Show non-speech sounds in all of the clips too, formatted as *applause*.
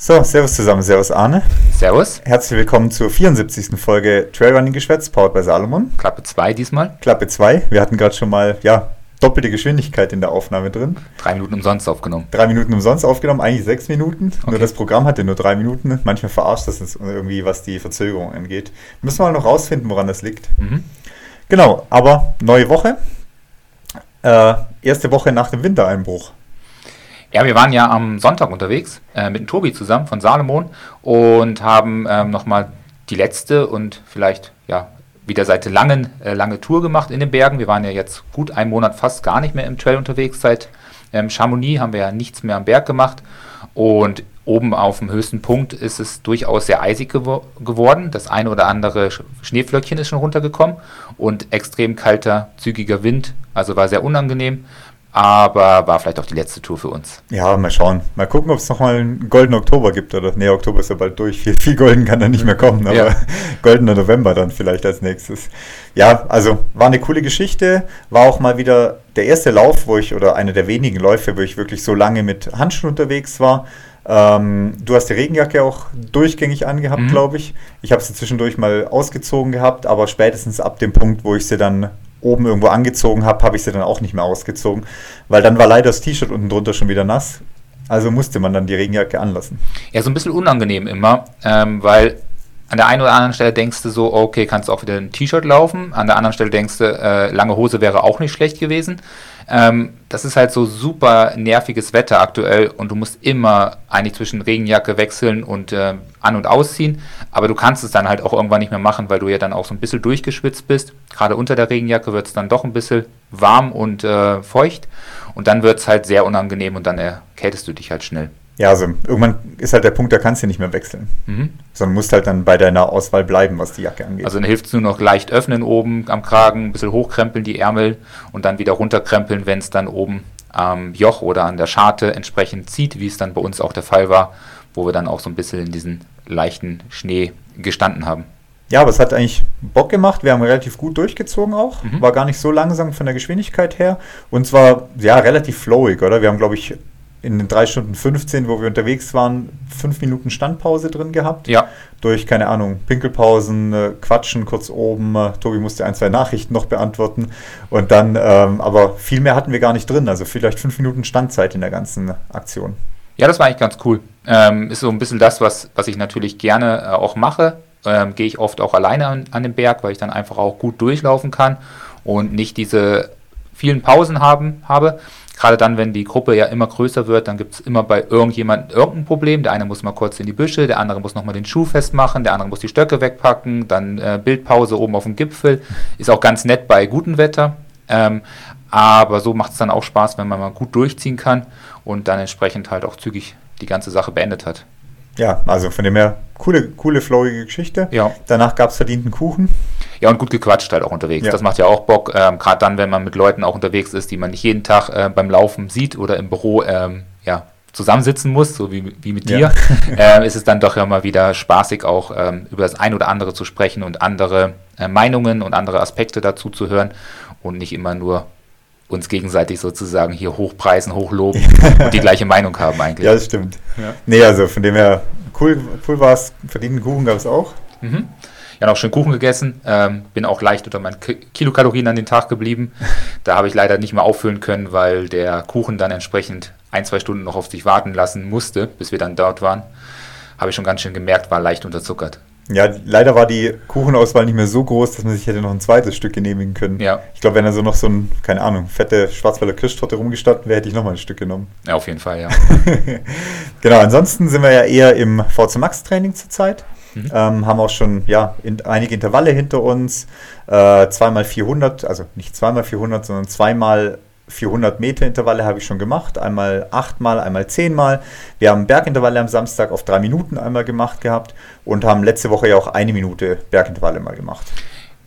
So, Servus zusammen, Servus Arne. Servus. Herzlich willkommen zur 74. Folge Trailrunning Geschwätz, powered bei Salomon. Klappe 2 diesmal. Klappe 2. Wir hatten gerade schon mal, ja, doppelte Geschwindigkeit in der Aufnahme drin. Drei Minuten umsonst aufgenommen. Drei Minuten umsonst aufgenommen, eigentlich sechs Minuten. Okay. Nur das Programm hatte nur drei Minuten. Manchmal verarscht das uns irgendwie, was die Verzögerung angeht. Müssen wir mal noch rausfinden, woran das liegt. Mhm. Genau, aber neue Woche. Äh, erste Woche nach dem Wintereinbruch. Ja, wir waren ja am Sonntag unterwegs äh, mit Tobi zusammen von Salomon und haben ähm, nochmal die letzte und vielleicht ja wieder seit langen äh, lange Tour gemacht in den Bergen. Wir waren ja jetzt gut einen Monat fast gar nicht mehr im Trail unterwegs. Seit ähm, Chamonix haben wir ja nichts mehr am Berg gemacht und oben auf dem höchsten Punkt ist es durchaus sehr eisig gewo geworden. Das eine oder andere Sch Schneeflöckchen ist schon runtergekommen und extrem kalter, zügiger Wind. Also war sehr unangenehm aber war vielleicht auch die letzte Tour für uns. Ja, mal schauen. Mal gucken, ob es nochmal einen goldenen Oktober gibt. Oder nee, Oktober ist ja bald durch. Viel, viel golden kann da nicht mehr kommen, aber Ja. goldener November dann vielleicht als nächstes. Ja, also war eine coole Geschichte. War auch mal wieder der erste Lauf, wo ich, oder einer der wenigen Läufe, wo ich wirklich so lange mit Handschuhen unterwegs war. Ähm, du hast die Regenjacke auch durchgängig angehabt, Mhm. glaube ich. Ich habe sie zwischendurch mal ausgezogen gehabt, aber spätestens ab dem Punkt, wo ich sie dann oben irgendwo angezogen habe, habe ich sie dann auch nicht mehr ausgezogen, weil dann war leider das T-Shirt unten drunter schon wieder nass. Also musste man dann die Regenjacke anlassen. Ja, so ein bisschen unangenehm immer, ähm, weil an der einen oder anderen Stelle denkst du so, okay, kannst du auch wieder ein T-Shirt laufen. An der anderen Stelle denkst du, äh, lange Hose wäre auch nicht schlecht gewesen. Ähm, das ist halt so super nerviges Wetter aktuell und du musst immer eigentlich zwischen Regenjacke wechseln und äh, an- und ausziehen. Aber du kannst es dann halt auch irgendwann nicht mehr machen, weil du ja dann auch so ein bisschen durchgeschwitzt bist. Gerade unter der Regenjacke wird es dann doch ein bisschen warm und äh, feucht. Und dann wird es halt sehr unangenehm und dann erkältest du dich halt schnell. Ja, also irgendwann ist halt der Punkt, da kannst du nicht mehr wechseln. Mhm. Sondern musst halt dann bei deiner Auswahl bleiben, was die Jacke angeht. Also dann hilft es nur noch leicht öffnen oben am Kragen, ein bisschen hochkrempeln die Ärmel und dann wieder runterkrempeln, wenn es dann oben am Joch oder an der Scharte entsprechend zieht, wie es dann bei uns auch der Fall war, wo wir dann auch so ein bisschen in diesen leichten Schnee gestanden haben. Ja, aber es hat eigentlich Bock gemacht. Wir haben relativ gut durchgezogen auch. Mhm. War gar nicht so langsam von der Geschwindigkeit her. Und zwar, ja, relativ flowig, oder? Wir haben, glaube ich, in den 3 Stunden 15, wo wir unterwegs waren, 5 Minuten Standpause drin gehabt. Ja, Durch, keine Ahnung, Pinkelpausen, äh, Quatschen kurz oben. Äh, Tobi musste ein, zwei Nachrichten noch beantworten. Und dann, ähm, aber viel mehr hatten wir gar nicht drin. Also vielleicht 5 Minuten Standzeit in der ganzen Aktion. ja, das war eigentlich ganz cool. Ähm, ist so ein bisschen das, was, was ich natürlich gerne äh, auch mache. Ähm, Gehe ich oft auch alleine an, an den Berg, weil ich dann einfach auch gut durchlaufen kann und nicht diese vielen Pausen haben, habe. Gerade dann, wenn die Gruppe ja immer größer wird, dann gibt es immer bei irgendjemandem irgendein Problem. Der eine muss mal kurz in die Büsche, der andere muss nochmal den Schuh festmachen, der andere muss die Stöcke wegpacken, dann äh, Bildpause oben auf dem Gipfel. Ist auch ganz nett bei gutem Wetter. Ähm, aber so macht es dann auch Spaß, wenn man mal gut durchziehen kann und dann entsprechend halt auch zügig die ganze Sache beendet hat. Ja, also von dem her, coole, coole, flowige Geschichte. Ja. Danach gab es verdienten Kuchen. Ja, und gut gequatscht halt auch unterwegs. Ja. Das macht ja auch Bock, ähm, gerade dann, wenn man mit Leuten auch unterwegs ist, die man nicht jeden Tag äh, beim Laufen sieht oder im Büro ähm, ja, zusammensitzen muss, so wie, wie mit Ja. dir, *laughs* äh, ist es dann doch ja mal wieder spaßig, auch ähm, über das ein oder andere zu sprechen und andere äh, Meinungen und andere Aspekte dazu zu hören und nicht immer nur uns gegenseitig sozusagen hier hochpreisen, hochloben *laughs* und die gleiche Meinung haben eigentlich. Ja, das stimmt. Ja. Nee, also von dem her, cool, cool war es. Verdienten Kuchen gab es auch. Mhm. Ja, noch schön Kuchen gegessen. Ähm, bin auch leicht unter meinen Ki- Kilokalorien an den Tag geblieben. *laughs* Da habe ich leider nicht mehr auffüllen können, weil der Kuchen dann entsprechend ein, zwei Stunden noch auf sich warten lassen musste, bis wir dann dort waren. Habe ich schon ganz schön gemerkt, war leicht unterzuckert. Ja, leider war die Kuchenauswahl nicht mehr so groß, dass man sich hätte noch ein zweites Stück genehmigen können. Ja. Ich glaube, wenn da so noch so ein, keine Ahnung, fette Schwarzwälder Kirschtorte rumgestanden wäre, hätte ich nochmal ein Stück genommen. Ja, auf jeden Fall, ja. *laughs* genau, ansonsten sind wir ja eher im VC Max Training zurzeit. Mhm. Ähm, haben auch schon ja, in, einige Intervalle hinter uns. Äh, zweimal 400, also nicht zweimal 400, sondern zweimal 400 Meter Intervalle habe ich schon gemacht. Einmal achtmal, einmal zehnmal. Wir haben Bergintervalle am Samstag auf drei Minuten einmal gemacht gehabt und haben letzte Woche ja auch eine Minute Bergintervalle mal gemacht.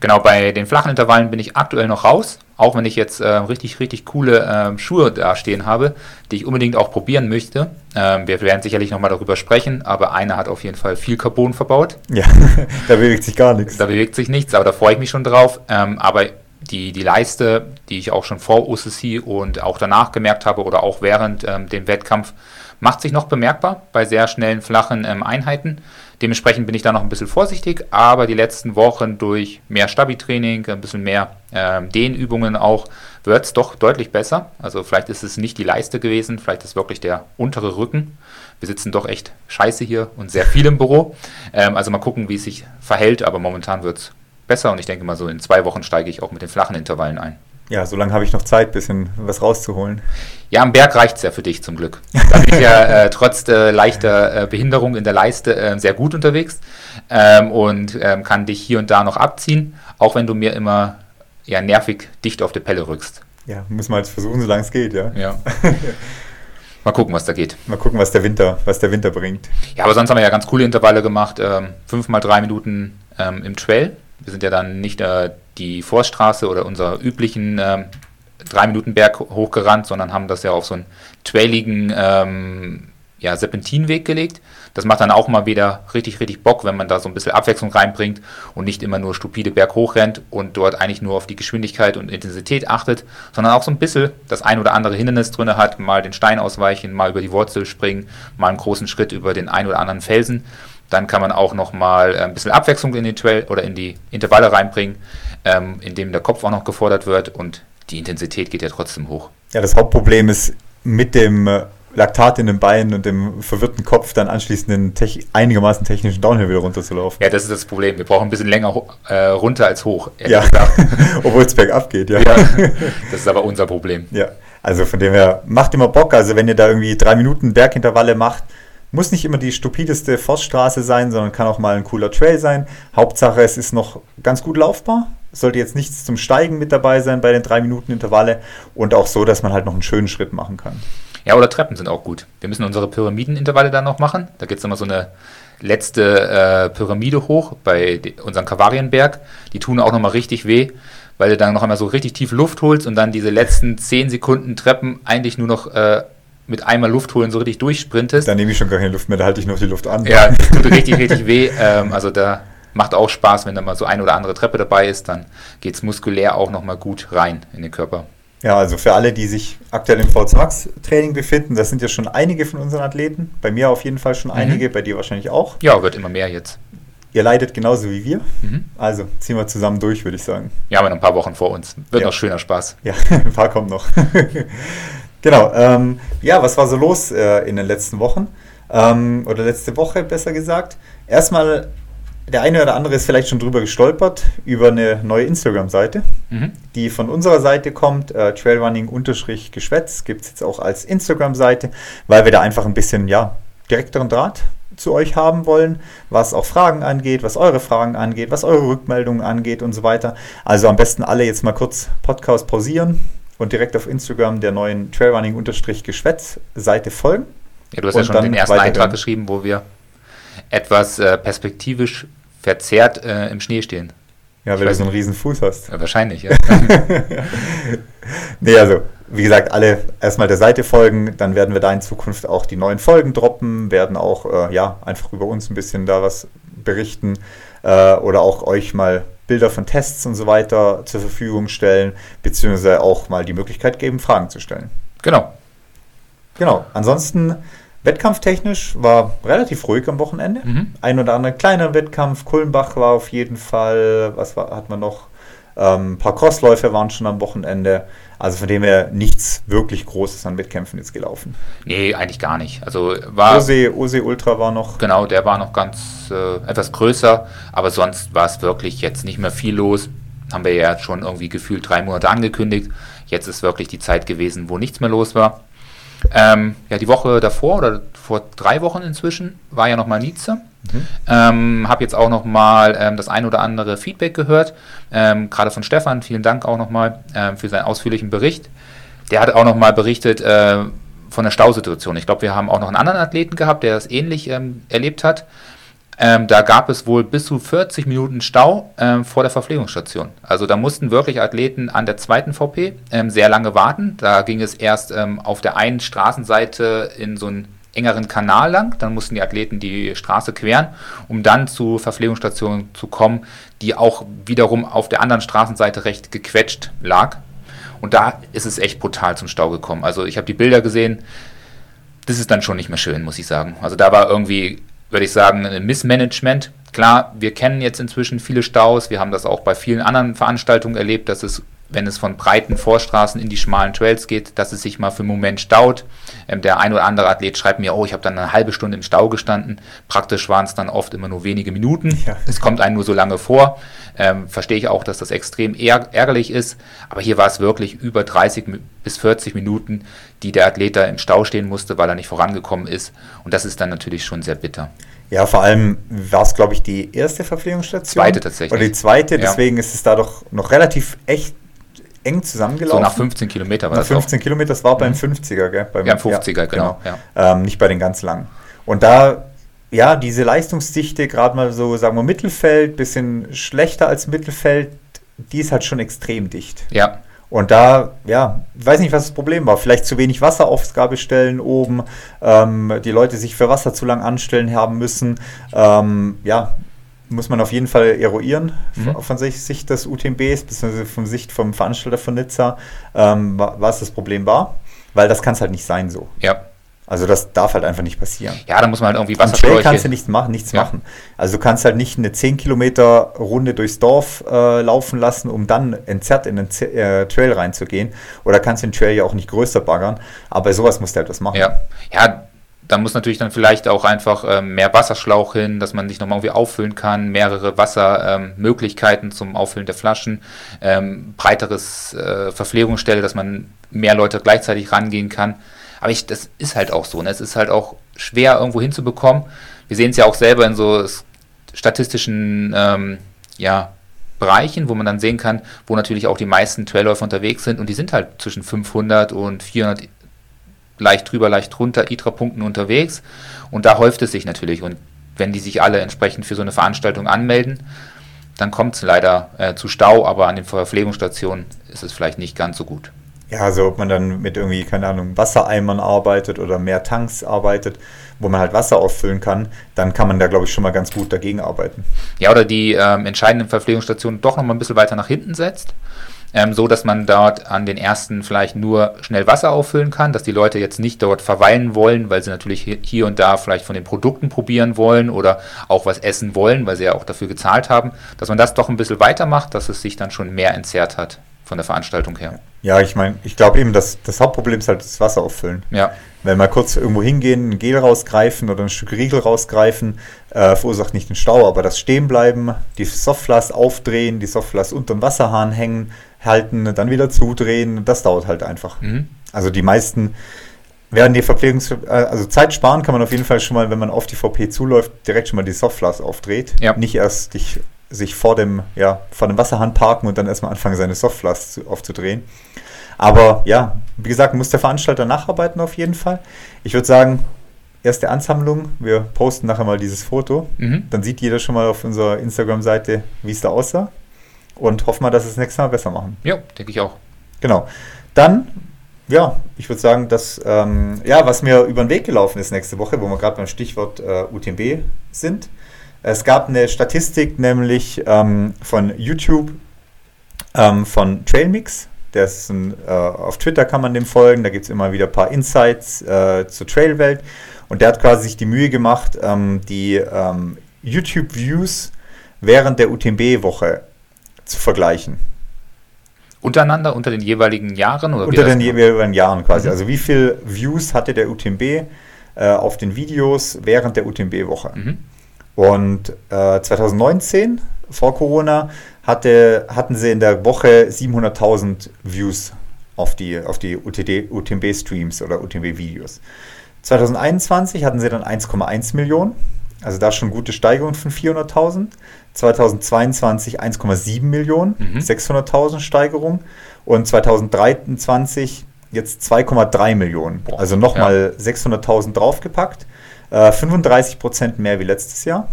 Genau, bei den flachen Intervallen bin ich aktuell noch raus, auch wenn ich jetzt äh, richtig, richtig coole ähm, Schuhe da stehen habe, die ich unbedingt auch probieren möchte. Ähm, wir werden sicherlich nochmal darüber sprechen, aber einer hat auf jeden Fall viel Carbon verbaut. Ja, *laughs* da bewegt sich gar nichts. Da bewegt sich nichts, aber da freue ich mich schon drauf. Ähm, aber die, die Leiste, die ich auch schon vor OCC und auch danach gemerkt habe oder auch während ähm, dem Wettkampf macht sich noch bemerkbar bei sehr schnellen, flachen ähm, Einheiten. Dementsprechend bin ich da noch ein bisschen vorsichtig, aber die letzten Wochen durch mehr Stabi-Training, ein bisschen mehr ähm, Dehnübungen auch, wird es doch deutlich besser. Also vielleicht ist es nicht die Leiste gewesen, vielleicht ist wirklich der untere Rücken. Wir sitzen doch echt scheiße hier und sehr viel im Büro. Ähm, also mal gucken, wie es sich verhält, aber momentan wird es besser und ich denke mal so in zwei Wochen steige ich auch mit den flachen Intervallen ein. Ja, so lange habe ich noch Zeit, ein bisschen was rauszuholen. Ja, am Berg reicht es ja für dich zum Glück. Da bin ich ja *laughs* äh, trotz äh, leichter äh, Behinderung in der Leiste äh, sehr gut unterwegs ähm, und ähm, kann dich hier und da noch abziehen, auch wenn du mir immer ja, nervig dicht auf die Pelle rückst. Ja, muss man halt versuchen, solange es geht, ja. Ja. *laughs* Mal gucken, was da geht. Mal gucken, was der Winter, was der Winter bringt. Ja, aber sonst haben wir ja ganz coole Intervalle gemacht. Ähm, fünf mal drei Minuten ähm, im Trail. Wir sind ja dann nicht äh, die Forststraße oder unser üblichen ähm, drei Minuten Berg hochgerannt, sondern haben das ja auf so einen trailigen ähm, ja, Serpentinweg gelegt. Das macht dann auch mal wieder richtig, richtig Bock, wenn man da so ein bisschen Abwechslung reinbringt und nicht immer nur stupide berghoch rennt und dort eigentlich nur auf die Geschwindigkeit und Intensität achtet, sondern auch so ein bisschen das ein oder andere Hindernis drin hat, mal den Stein ausweichen, mal über die Wurzel springen, mal einen großen Schritt über den ein oder anderen Felsen. Dann kann man auch noch mal ein bisschen Abwechslung in den Trail oder in die Intervalle reinbringen, ähm, indem der Kopf auch noch gefordert wird und die Intensität geht ja trotzdem hoch. Ja, das Hauptproblem ist mit dem äh, Laktat in den Beinen und dem verwirrten Kopf dann anschließend den tech einigermaßen technischen Downhill wieder runterzulaufen. Ja, das ist das Problem. Wir brauchen ein bisschen länger äh, runter als hoch. Ja, *laughs* obwohl es bergab geht, ja. ja. *laughs* Das ist aber unser Problem. Ja, also von dem her, macht immer Bock. Also wenn ihr da irgendwie drei Minuten Bergintervalle macht, muss nicht immer die stupideste Forststraße sein, sondern kann auch mal ein cooler Trail sein. Hauptsache, es ist noch ganz gut laufbar. Sollte jetzt nichts zum Steigen mit dabei sein bei den drei Minuten Intervalle und auch so, dass man halt noch einen schönen Schritt machen kann. Ja, oder Treppen sind auch gut. Wir müssen unsere Pyramidenintervalle dann noch machen. Da gibt es immer so eine letzte äh, Pyramide hoch bei unserem Kavarienberg. Die tun auch nochmal richtig weh, weil du dann noch einmal so richtig tief Luft holst und dann diese letzten 10 Sekunden Treppen eigentlich nur noch äh, mit einmal Luft holen so richtig durchsprintest. Dann nehme ich schon gar keine Luft mehr, da halte ich noch die Luft an. Ja, das *laughs* tut richtig, richtig weh. Ähm, also da macht auch Spaß, wenn da mal so ein oder andere Treppe dabei ist, dann geht es muskulär auch nochmal gut rein in den Körper. Ja, also für alle, die sich aktuell im VZ Max Training befinden, das sind ja schon einige von unseren Athleten. Bei mir auf jeden Fall schon mhm. einige, bei dir wahrscheinlich auch. Ja, wird immer mehr jetzt. Ihr leidet genauso wie wir. Mhm. Also ziehen wir zusammen durch, würde ich sagen. Ja, haben wir noch ein paar Wochen vor uns. Wird ja. noch schöner Spaß. Ja, *laughs* ein paar kommen noch. *laughs* genau. Ähm, ja, was war so los äh, in den letzten Wochen? Ähm, oder letzte Woche besser gesagt. Erstmal der eine oder andere ist vielleicht schon drüber gestolpert, über eine neue Instagram-Seite, mhm. die von unserer Seite kommt, äh, Trailrunning-Geschwätz, gibt es jetzt auch als Instagram-Seite, weil wir da einfach ein bisschen, ja, direkteren Draht zu euch haben wollen, was auch Fragen angeht, was eure Fragen angeht, was eure Rückmeldungen angeht und so weiter. Also am besten alle jetzt mal kurz Podcast pausieren und direkt auf Instagram der neuen Trailrunning-Geschwätz-Seite folgen. Ja, du hast ja schon den ersten Eintrag geschrieben, wo wir etwas äh, perspektivisch verzerrt äh, im Schnee stehen. Ja, weil du so einen riesen Fuß hast. Ja, wahrscheinlich, ja. *laughs* nee, also, wie gesagt, alle erstmal der Seite folgen, dann werden wir da in Zukunft auch die neuen Folgen droppen, werden auch, äh, ja, einfach über uns ein bisschen da was berichten äh, oder auch euch mal Bilder von Tests und so weiter zur Verfügung stellen, beziehungsweise auch mal die Möglichkeit geben, Fragen zu stellen. Genau. Genau. Ansonsten Wettkampftechnisch war relativ ruhig am Wochenende. Mhm. Ein oder andere kleiner Wettkampf. Kulmbach war auf jeden Fall. Was war, hat man noch? Ähm, ein paar Crossläufe waren schon am Wochenende. Also von dem her nichts wirklich Großes an Wettkämpfen jetzt gelaufen. Nee, eigentlich gar nicht. Also war. Ose, Ose Ultra war noch. Genau, der war noch ganz äh, etwas größer, aber sonst war es wirklich jetzt nicht mehr viel los. Haben wir ja schon irgendwie gefühlt drei Monate angekündigt. Jetzt ist wirklich die Zeit gewesen, wo nichts mehr los war. Ähm, ja, die Woche davor oder vor drei Wochen inzwischen war ja nochmal Nietzsche. Mhm. Ähm, habe jetzt auch nochmal ähm, das ein oder andere Feedback gehört, ähm, gerade von Stefan. Vielen Dank auch nochmal ähm, für seinen ausführlichen Bericht. Der hat auch nochmal berichtet äh, von der Stausituation. Ich glaube, wir haben auch noch einen anderen Athleten gehabt, der das ähnlich ähm, erlebt hat. Ähm, da gab es wohl bis zu 40 Minuten Stau ähm, vor der Verpflegungsstation. Also da mussten wirklich Athleten an der zweiten VP sehr lange warten. Da ging es erst auf der einen Straßenseite in so einen engeren Kanal lang. Dann mussten die Athleten die Straße queren, um dann zur Verpflegungsstation zu kommen, die auch wiederum auf der anderen Straßenseite recht gequetscht lag. Und da ist es echt brutal zum Stau gekommen. Also ich habe die Bilder gesehen das ist dann schon nicht mehr schön, muss ich sagen. Also da war irgendwie, würde ich sagen, ein Missmanagement. Klar, wir kennen jetzt inzwischen viele Staus. Wir haben das auch bei vielen anderen Veranstaltungen erlebt, dass es wenn es von breiten Vorstraßen in die schmalen Trails geht, dass es sich mal für einen Moment staut. Ähm, der ein oder andere Athlet schreibt mir, oh, ich habe dann eine halbe Stunde im Stau gestanden. Praktisch waren es dann oft immer nur wenige Minuten. Ja. Es kommt einem nur so lange vor. Ähm, verstehe ich auch, dass das extrem ärgerlich ist. Aber hier war es wirklich über 30 bis 40 Minuten, die der Athlet da im Stau stehen musste, weil er nicht vorangekommen ist. Und das ist dann natürlich schon sehr bitter. Ja, vor allem war es, glaube ich, die erste Verpflegungsstation. Zweite tatsächlich. Oder die zweite, deswegen ja. ist es da doch noch relativ echt eng zusammengelaufen. So nach 15 Kilometer war nach das 15 auch. Kilometer, das war beim 50er, gell? Beim, ja, 50er, ja, genau. genau. Ja. Ähm, nicht bei den ganz langen. Und da, ja, diese Leistungsdichte, gerade mal so, sagen wir, Mittelfeld, bisschen schlechter als Mittelfeld, die ist halt schon extrem dicht. Ja. Und da, ja, weiß nicht, was das Problem war. Vielleicht zu wenig Wasseraufgabestellen oben, ähm, die Leute sich für Wasser zu lang anstellen haben müssen. Ähm, ja, muss man auf jeden Fall eruieren mhm. von Sicht des UTMBs, beziehungsweise von Sicht vom Veranstalter von Nizza, ähm, was das Problem war. Weil das kann es halt nicht sein so. Ja. Also das darf halt einfach nicht passieren. Ja, da muss man halt irgendwie Wasserschläuche... Trail kannst du nichts machen, nichts ja. machen. Also du kannst halt nicht eine 10 Kilometer Runde durchs Dorf äh, laufen lassen, um dann entzerrt in den Z äh, Trail reinzugehen. Oder kannst den Trail ja auch nicht größer baggern. Aber sowas musst du halt was machen. Ja, ja da muss natürlich dann vielleicht auch einfach ähm, mehr Wasserschlauch hin, dass man sich nochmal irgendwie auffüllen kann, mehrere Wassermöglichkeiten ähm, zum Auffüllen der Flaschen, ähm, breiteres äh, Verpflegungsstelle, dass man mehr Leute gleichzeitig rangehen kann. Aber ich, das ist halt auch so. Ne? Es ist halt auch schwer irgendwo hinzubekommen. Wir sehen es ja auch selber in so statistischen ähm, ja, Bereichen, wo man dann sehen kann, wo natürlich auch die meisten Trailläufer unterwegs sind und die sind halt zwischen 500 und 400 leicht drüber, leicht drunter ITRA-Punkten unterwegs. Und da häuft es sich natürlich. Und wenn die sich alle entsprechend für so eine Veranstaltung anmelden, dann kommt es leider äh, zu Stau, aber an den Verpflegungsstationen ist es vielleicht nicht ganz so gut. Ja, also ob man dann mit irgendwie, keine Ahnung, Wassereimern arbeitet oder mehr Tanks arbeitet, wo man halt Wasser auffüllen kann, dann kann man da, glaube ich, schon mal ganz gut dagegen arbeiten. Ja, oder die ähm, entscheidenden Verpflegungsstationen doch noch mal ein bisschen weiter nach hinten setzt ähm, so dass man dort an den ersten vielleicht nur schnell Wasser auffüllen kann, dass die Leute jetzt nicht dort verweilen wollen, weil sie natürlich hier und da vielleicht von den Produkten probieren wollen oder auch was essen wollen, weil sie ja auch dafür gezahlt haben, dass man das doch ein bisschen weitermacht, dass es sich dann schon mehr entzerrt hat von der Veranstaltung her. Ja, ich meine, ich glaube eben, dass das Hauptproblem ist halt das Wasser auffüllen. Ja. Wenn wir kurz irgendwo hingehen, ein Gel rausgreifen oder ein Stück Riegel rausgreifen, äh, verursacht nicht den Stau, aber das Stehenbleiben, die Softflas aufdrehen, die Softflas unter dem Wasserhahn hängen, halten, dann wieder zudrehen. Das dauert halt einfach. Mhm. Also die meisten werden die Verpflegungs... Äh, also Zeit sparen kann man auf jeden Fall schon mal, wenn man auf die VP zuläuft, direkt schon mal die Softflas aufdreht. Ja. Nicht erst dich, sich vor dem, ja, vor dem Wasserhahn parken und dann erstmal anfangen, seine Softflas zu, aufzudrehen. Aber ja, wie gesagt, muss der Veranstalter nacharbeiten auf jeden Fall. Ich würde sagen, erste Ansammlung. Wir posten nachher mal dieses Foto. Mhm. Dann sieht jeder schon mal auf unserer Instagram-Seite, wie es da aussah und hoffen wir, dass es nächstes Mal besser machen. Ja, denke ich auch. Genau. Dann, ja, ich würde sagen, dass, ähm, ja, was mir über den Weg gelaufen ist nächste Woche, wo wir gerade beim Stichwort äh, UTMB sind. Es gab eine Statistik, nämlich ähm, von YouTube ähm, von Trailmix. Der ist ein, äh, auf Twitter kann man dem folgen, da gibt es immer wieder ein paar Insights äh, zur Trailwelt. Und der hat quasi sich die Mühe gemacht, ähm, die ähm, YouTube-Views während der UTMB-Woche zu vergleichen. Untereinander, unter den jeweiligen Jahren? Oder unter den jeweiligen Jahren quasi. Mhm. Also wie viele Views hatte der UTMB äh, auf den Videos während der UTMB-Woche? Mhm. Und äh, 2019, vor Corona, hatte, hatten sie in der Woche 700.000 Views auf die, auf die UTMB-Streams oder UTMB-Videos. 2021 hatten sie dann 1,1 Millionen, also da schon gute Steigerung von 400.000. 2022 1,7 Millionen, mhm. 600.000 Steigerung und 2023 jetzt 2,3 Millionen. Boah, also nochmal ja. 600.000 draufgepackt, äh, 35 Prozent mehr wie letztes Jahr.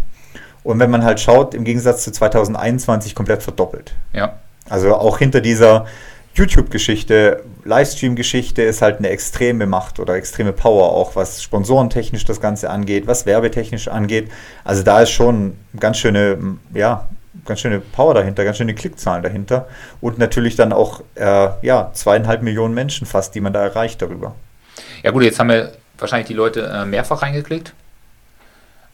Und wenn man halt schaut, im Gegensatz zu 2021 komplett verdoppelt. Ja. Also auch hinter dieser YouTube-Geschichte, Livestream-Geschichte ist halt eine extreme Macht oder extreme Power, auch was sponsorentechnisch das Ganze angeht, was werbetechnisch angeht. Also da ist schon ganz schöne, ja, ganz schöne Power dahinter, ganz schöne Klickzahlen dahinter und natürlich dann auch, äh, ja, zweieinhalb Millionen Menschen fast, die man da erreicht darüber. Ja gut, jetzt haben wir wahrscheinlich die Leute äh, mehrfach reingeklickt.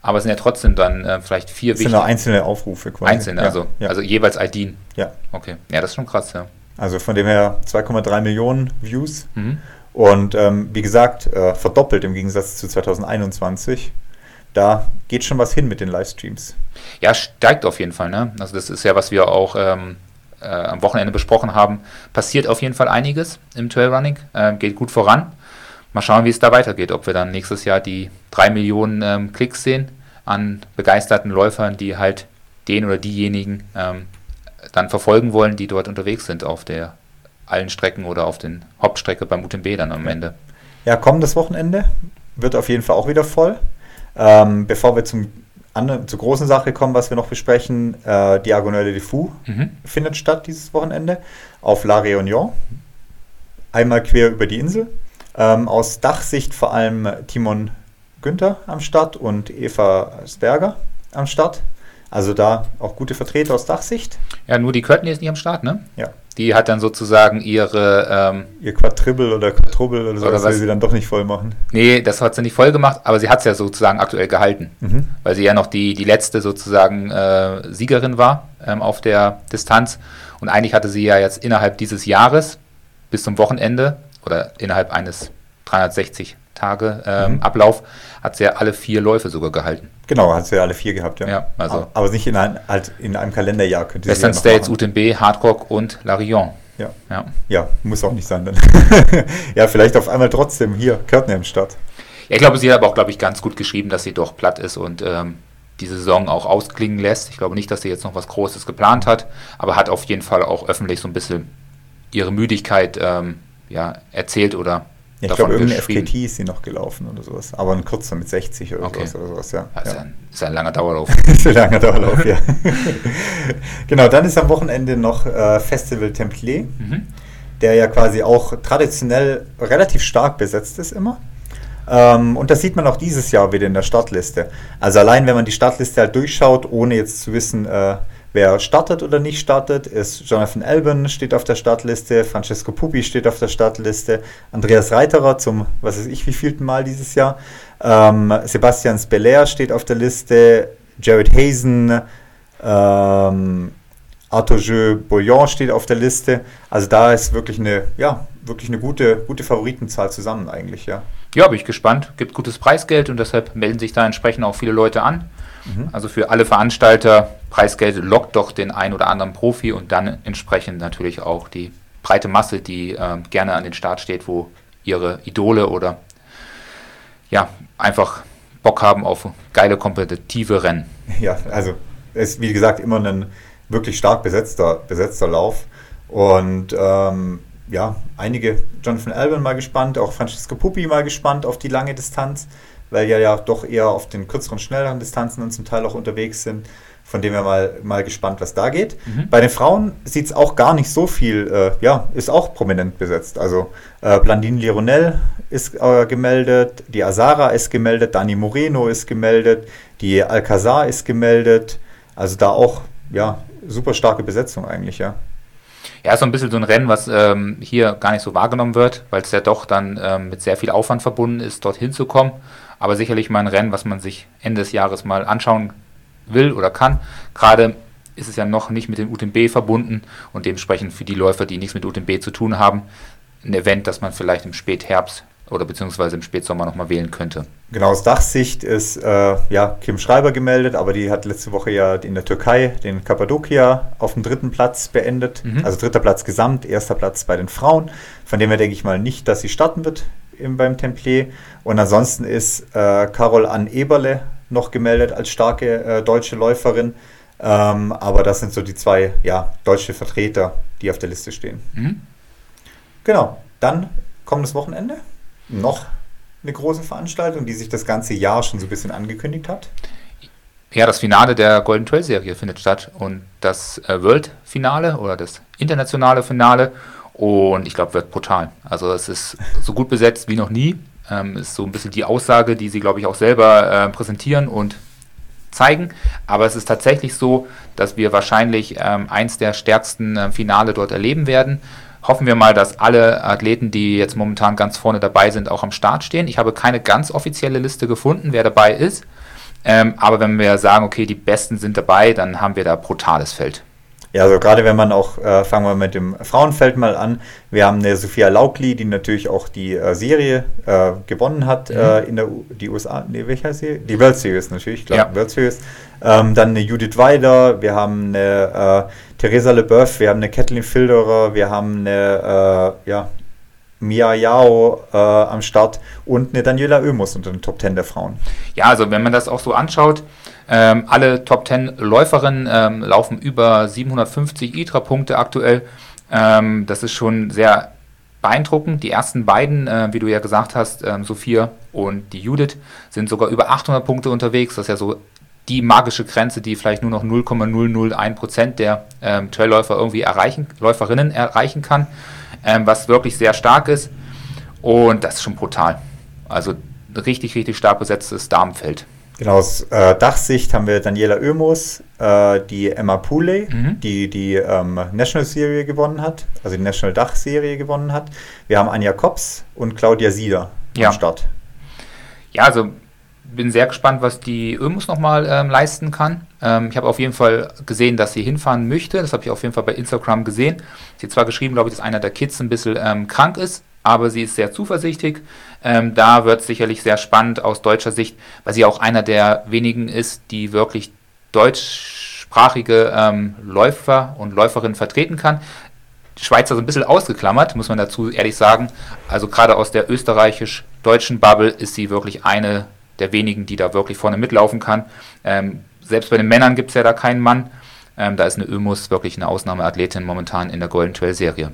Aber es sind ja trotzdem dann äh, vielleicht vier Das sind nur einzelne Aufrufe quasi. Einzelne, ja, also, ja. also jeweils IDen. Ja. Okay. Ja, das ist schon krass, ja. Also von dem her 2,3 Millionen Views. Mhm. Und ähm, wie gesagt, äh, verdoppelt im Gegensatz zu 2021. Da geht schon was hin mit den Livestreams. Ja, steigt auf jeden Fall. Ne? Also das ist ja, was wir auch ähm, äh, am Wochenende besprochen haben. Passiert auf jeden Fall einiges im Trailrunning. Äh, geht gut voran mal schauen, wie es da weitergeht. Ob wir dann nächstes Jahr die drei Millionen ähm, Klicks sehen an begeisterten Läufern, die halt den oder diejenigen ähm, dann verfolgen wollen, die dort unterwegs sind auf der allen Strecken oder auf den Hauptstrecke beim UTMB dann am Ende. Ja, kommendes Wochenende wird auf jeden Fall auch wieder voll. Ähm, bevor wir zum zur großen Sache kommen, was wir noch besprechen, äh, Diagonale de Fou mhm. findet statt dieses Wochenende auf La Réunion. Einmal quer über die Insel. Ähm, aus Dachsicht vor allem Timon Günther am Start und Eva Sperger am Start. Also da auch gute Vertreter aus Dachsicht. Ja, nur die Curtin ist nicht am Start, ne? Ja. Die hat dann sozusagen ihre. Ähm, Ihr Quadribbel oder Quadrubbel oder so, oder will sie dann doch nicht voll machen. Nee, das hat sie nicht voll gemacht, aber sie hat es ja sozusagen aktuell gehalten. Mhm. Weil sie ja noch die, die letzte sozusagen äh, Siegerin war ähm, auf der Distanz. Und eigentlich hatte sie ja jetzt innerhalb dieses Jahres bis zum Wochenende oder innerhalb eines 360 Tage ähm, mhm. Ablauf hat sie ja alle vier Läufe sogar gehalten. Genau, hat sie ja alle vier gehabt, ja. ja also aber nicht in, ein, halt in einem Kalenderjahr könnte Western sie ja States, UTMB, Hardrock und Larion. Ja. ja. Ja, muss auch nicht sein dann. *laughs* ja, vielleicht auf einmal trotzdem hier, Körtner im Start. Ja, ich glaube, sie hat aber auch, glaube ich, ganz gut geschrieben, dass sie doch platt ist und ähm, die Saison auch ausklingen lässt. Ich glaube nicht, dass sie jetzt noch was Großes geplant hat, aber hat auf jeden Fall auch öffentlich so ein bisschen ihre Müdigkeit ähm, ja, erzählt oder ja, ich glaube, irgendein FKT ist sie noch gelaufen oder sowas. Aber ein kurzer mit 60 oder, okay. sowas, oder sowas. Ja. Also ja. Ein, ist ein langer Dauerlauf. *laughs* ist ein langer Dauerlauf, ja. *laughs* genau, dann ist am Wochenende noch äh, Festival Templier, mhm. der ja quasi auch traditionell relativ stark besetzt ist immer. Ähm, und das sieht man auch dieses Jahr wieder in der Startliste. Also allein, wenn man die Startliste halt durchschaut, ohne jetzt zu wissen, äh, Wer startet oder nicht startet, ist Jonathan Albon steht auf der Startliste, Francesco Puppi steht auf der Startliste, Andreas Reiterer zum, was weiß ich, wievielten Mal dieses Jahr, ähm, Sebastian Speller steht auf der Liste, Jared Hazen, ähm, Arthur Bouillon steht auf der Liste. Also da ist wirklich eine, ja, wirklich eine gute, gute Favoritenzahl zusammen eigentlich, ja. Ja, bin ich gespannt. Gibt gutes Preisgeld und deshalb melden sich da entsprechend auch viele Leute an. Mhm. Also für alle Veranstalter, Preisgeld lockt doch den ein oder anderen Profi und dann entsprechend natürlich auch die breite Masse, die äh, gerne an den Start steht, wo ihre Idole oder ja, einfach Bock haben auf geile kompetitive Rennen. Ja, also es ist wie gesagt immer ein wirklich stark besetzter, besetzter Lauf. Und ähm, ja, einige, Jonathan Alban mal gespannt, auch Francesco Puppi mal gespannt auf die lange Distanz weil ja ja doch eher auf den kürzeren, schnelleren Distanzen und zum Teil auch unterwegs sind. Von dem wir mal, mal gespannt, was da geht. Mhm. Bei den Frauen sieht es auch gar nicht so viel, äh, ja, ist auch prominent besetzt. Also äh, Blandine Lironel ist äh, gemeldet, die Azara ist gemeldet, Dani Moreno ist gemeldet, die Alcazar ist gemeldet. Also da auch, ja, super starke Besetzung eigentlich, ja. Ja, so ein bisschen so ein Rennen, was ähm, hier gar nicht so wahrgenommen wird, weil es ja doch dann ähm, mit sehr viel Aufwand verbunden ist, dorthin zu kommen aber sicherlich mal ein Rennen, was man sich Ende des Jahres mal anschauen will oder kann. Gerade ist es ja noch nicht mit dem UTMB verbunden und dementsprechend für die Läufer, die nichts mit UTMB zu tun haben, ein Event, das man vielleicht im Spätherbst oder beziehungsweise im Spätsommer nochmal wählen könnte. Genau, aus Dachsicht ist äh, ja Kim Schreiber gemeldet, aber die hat letzte Woche ja in der Türkei den Kappadokia auf dem dritten Platz beendet. Mhm. Also dritter Platz gesamt, erster Platz bei den Frauen. Von dem her denke ich mal nicht, dass sie starten wird im, beim Templier. Und ansonsten ist äh, Carol Ann Eberle noch gemeldet als starke äh, deutsche Läuferin. Ähm, aber das sind so die zwei ja, deutsche Vertreter, die auf der Liste stehen. Mhm. Genau, dann kommendes Wochenende noch eine große Veranstaltung, die sich das ganze Jahr schon so ein bisschen angekündigt hat. Ja, das Finale der Golden Trail Serie findet statt und das äh, World Finale oder das internationale Finale und ich glaube, wird brutal. Also es ist so gut besetzt wie noch nie. Ähm, ist so ein bisschen die Aussage, die sie, glaube ich, auch selber äh, präsentieren und zeigen. Aber es ist tatsächlich so, dass wir wahrscheinlich ähm, eins der stärksten äh, Finale dort erleben werden. hoffen wir mal, dass alle Athleten, die jetzt momentan ganz vorne dabei sind, auch am Start stehen. Ich habe keine ganz offizielle Liste gefunden, wer dabei ist. Ähm, aber wenn wir sagen, okay, die Besten sind dabei, dann haben wir da brutales Feld. Ja, also gerade wenn man auch, äh, fangen wir mit dem Frauenfeld mal an. Wir haben eine Sophia Laukli, die natürlich auch die äh, Serie äh, gewonnen hat mhm. Äh, in der U die USA, nee, welcher Serie? Die World Series natürlich, klar, ja. World Series. Ähm, dann eine Judith Weider, wir haben eine äh, Theresa Leboeuf, wir haben eine Kathleen Filderer, wir haben eine, äh, ja, Mia Yao äh, am Start und eine Daniela Oemus unter den Top 10 der Frauen. Ja, also wenn man das auch so anschaut, ähm, alle Top 10 Läuferinnen ähm, laufen über 750 ITRA-Punkte aktuell. Ähm, das ist schon sehr beeindruckend. Die ersten beiden, äh, wie du ja gesagt hast, ähm, Sophia und die Judith, sind sogar über 800 Punkte unterwegs. Das ist ja so die magische Grenze, die vielleicht nur noch 0,001% der ähm, Trailläufer irgendwie erreichen, Läuferinnen erreichen kann ähm, was wirklich sehr stark ist. Und das ist schon brutal. Also richtig, richtig stark besetztes Darmfeld. Genau, aus äh, Dachsicht haben wir Daniela Oemus, äh, die Emma Pooley, mhm. die die ähm, National Serie gewonnen hat, also die National Dach Serie gewonnen hat. Wir haben Anja Kops und Claudia Sieder ja. am Start. Ja, also bin sehr gespannt, was die Ömus nochmal ähm, leisten kann. Ähm, ich habe auf jeden Fall gesehen, dass sie hinfahren möchte. Das habe ich auf jeden Fall bei Instagram gesehen. Sie hat zwar geschrieben, glaube ich, dass einer der Kids ein bisschen ähm, krank ist, aber sie ist sehr zuversichtlich. Ähm, da wird es sicherlich sehr spannend aus deutscher Sicht, weil sie auch einer der wenigen ist, die wirklich deutschsprachige ähm, Läufer und Läuferinnen vertreten kann. Die Schweizer so ein bisschen ausgeklammert, muss man dazu ehrlich sagen. Also gerade aus der österreichisch-deutschen Bubble ist sie wirklich eine der wenigen, die da wirklich vorne mitlaufen kann. Ähm, selbst bei den Männern gibt es ja da keinen Mann. Ähm, da ist eine Ömus wirklich eine Ausnahmeathletin momentan in der Golden Trail Serie.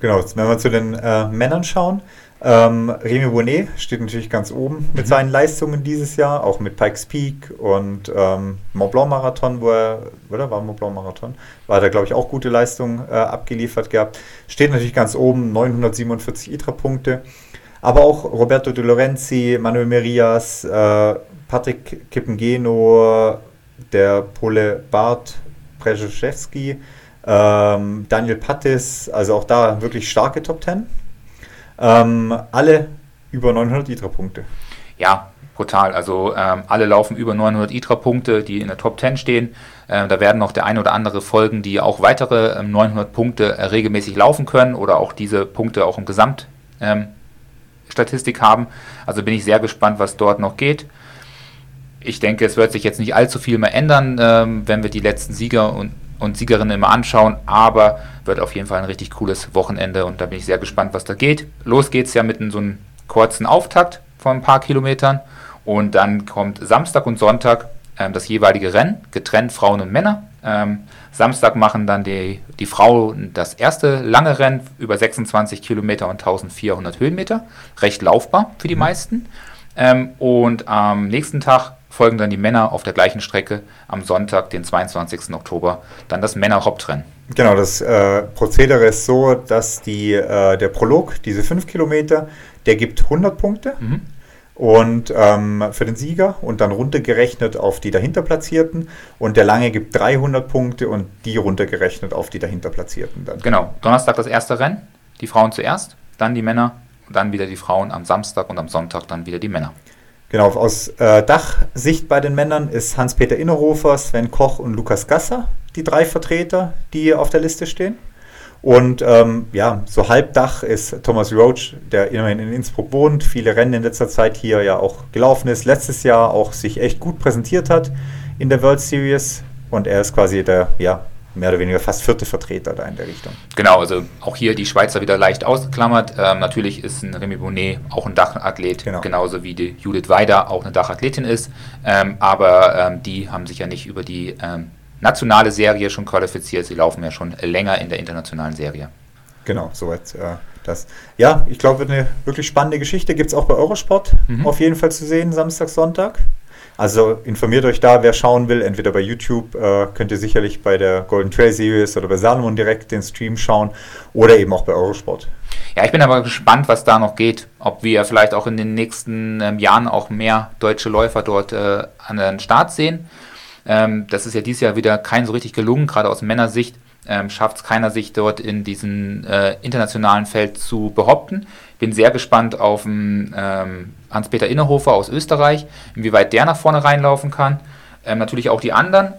Genau, wenn wir zu den äh, Männern schauen. Ähm, Remy Bonnet steht natürlich ganz oben mit mhm. seinen Leistungen dieses Jahr, auch mit Pikes Peak und ähm, Mont Blanc Marathon, wo er, oder war Mont Blanc Marathon, war da glaube ich auch gute Leistungen äh, abgeliefert gehabt. Steht natürlich ganz oben, 947 ITRA-Punkte. Aber auch Roberto De Lorenzi, Manuel Merias, äh, Patrick Kippengeno, der Pole Bart Brzezinski, ähm, Daniel Pattis, also auch da wirklich starke Top Ten. Ähm, alle über 900 ITRA-Punkte. Ja, brutal. Also ähm, alle laufen über 900 ITRA-Punkte, die in der Top 10 stehen. Äh, da werden noch der ein oder andere folgen, die auch weitere 900 ähm, Punkte äh, regelmäßig laufen können oder auch diese Punkte auch im Gesamt ähm, Statistik haben. Also bin ich sehr gespannt, was dort noch geht. Ich denke, es wird sich jetzt nicht allzu viel mehr ändern, ähm, wenn wir die letzten Sieger und, und Siegerinnen immer anschauen, aber wird auf jeden Fall ein richtig cooles Wochenende und da bin ich sehr gespannt, was da geht. Los geht's ja mit so einem kurzen Auftakt von ein paar Kilometern und dann kommt Samstag und Sonntag ähm, das jeweilige Rennen, getrennt Frauen und Männer. Ähm, Samstag machen dann die, die Frauen das erste lange Rennen über 26 Kilometer und 1400 Höhenmeter. Recht laufbar für die mhm. meisten. Ähm, und am nächsten Tag folgen dann die Männer auf der gleichen Strecke am Sonntag, den 22. Oktober, dann das Männer-Hauptrennen. Genau, das äh, Prozedere ist so, dass die, äh, der Prolog, diese 5 Kilometer, der gibt 100 Punkte. Mhm und ähm, für den Sieger und dann runtergerechnet auf die dahinter Platzierten und der Lange gibt 300 Punkte und die runtergerechnet auf die dahinter Platzierten dann. Genau, Donnerstag das erste Rennen, die Frauen zuerst, dann die Männer, dann wieder die Frauen am Samstag und am Sonntag dann wieder die Männer. Genau, aus äh, Dachsicht bei den Männern ist Hans-Peter Innerhofer, Sven Koch und Lukas Gasser die drei Vertreter, die auf der Liste stehen. Und ähm, ja, so Halbdach ist Thomas Roach, der immerhin in Innsbruck wohnt, viele Rennen in letzter Zeit hier ja auch gelaufen ist, letztes Jahr auch sich echt gut präsentiert hat in der World Series. Und er ist quasi der, ja, mehr oder weniger fast vierte Vertreter da in der Richtung. Genau, also auch hier die Schweizer wieder leicht ausgeklammert. Ähm, natürlich ist ein Remy Bonnet auch ein Dachathlet, genau. genauso wie die Judith Weider auch eine Dachathletin ist. Ähm, aber ähm, die haben sich ja nicht über die ähm, nationale Serie schon qualifiziert. Sie laufen ja schon länger in der internationalen Serie. Genau, soweit äh, das. Ja, ich glaube, eine wirklich spannende Geschichte gibt es auch bei Eurosport mhm. auf jeden Fall zu sehen, Samstag, Sonntag. Also informiert euch da, wer schauen will, entweder bei YouTube, äh, könnt ihr sicherlich bei der Golden Trail Series oder bei Salomon direkt den Stream schauen oder eben auch bei Eurosport. Ja, ich bin aber gespannt, was da noch geht. Ob wir vielleicht auch in den nächsten ähm, Jahren auch mehr deutsche Läufer dort äh, an den Start sehen ähm, das ist ja dieses Jahr wieder kein so richtig gelungen, gerade aus Männersicht. ähm, schafft es keiner, sich dort in diesem äh, internationalen Feld zu behaupten. Bin sehr gespannt auf den ähm, Hans-Peter Innerhofer aus Österreich, inwieweit der nach vorne reinlaufen kann. Ähm, natürlich auch die anderen,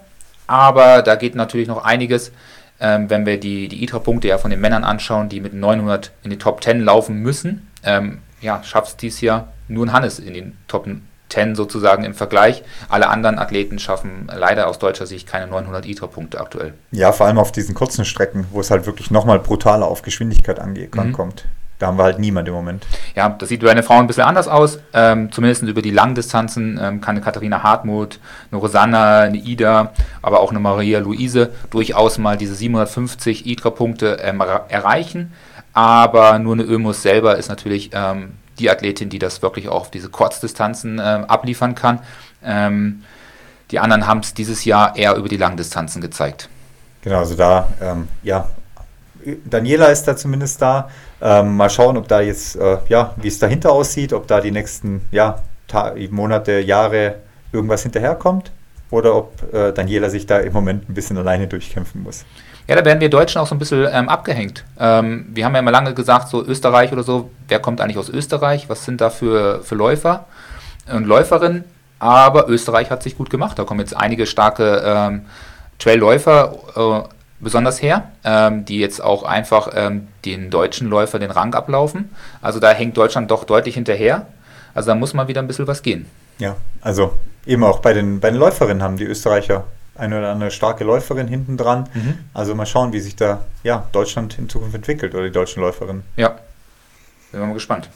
aber da geht natürlich noch einiges, ähm, wenn wir die, die ITRA-Punkte ja von den Männern anschauen, die mit 900 in die Top 10 laufen müssen. Ähm, ja, schafft es dies Jahr nur ein Hannes in den Top 10 sozusagen im Vergleich. Alle anderen Athleten schaffen leider aus deutscher Sicht keine 900 ITRA-Punkte aktuell. Ja, vor allem auf diesen kurzen Strecken, wo es halt wirklich nochmal brutaler auf Geschwindigkeit mhm. kommt. Da haben wir halt niemand im Moment. Ja, das sieht bei den Frauen ein bisschen anders aus. Ähm, zumindest über die Langdistanzen ähm, kann eine Katharina Hartmut, eine Rosanna, eine Ida, aber auch eine Maria Luise durchaus mal diese 750 ITRA-Punkte ähm, erreichen. Aber nur eine Ömus selber ist natürlich ähm, die Athletin, die das wirklich auch auf diese Kurzdistanzen ähm, abliefern kann. Ähm, die anderen haben es dieses Jahr eher über die Langdistanzen gezeigt. Genau, also da, ja, Daniela ist da zumindest da. Ähm, mal schauen, ob da jetzt, äh, ja, wie es dahinter aussieht, ob da die nächsten ja, Monate, Jahre irgendwas hinterherkommt oder ob äh, Daniela sich da im Moment ein bisschen alleine durchkämpfen muss. Ja, da werden wir Deutschen auch so ein bisschen ähm, abgehängt. Ähm, wir haben ja immer lange gesagt, so Österreich oder so, wer kommt eigentlich aus Österreich? Was sind da für, für Läufer und Läuferinnen? Aber Österreich hat sich gut gemacht. Da kommen jetzt einige starke ähm, Trailläufer äh, besonders her, ähm, die jetzt auch einfach ähm, den deutschen Läufer den Rang ablaufen. Also da hängt Deutschland doch deutlich hinterher. Also da muss mal wieder ein bisschen was gehen. Ja, also eben auch bei den, bei den Läuferinnen haben die Österreicher eine oder andere starke Läuferin hinten dran. Mhm. Also mal schauen, wie sich da ja, Deutschland in Zukunft entwickelt oder die deutschen Läuferinnen. Ja, bin mal gespannt.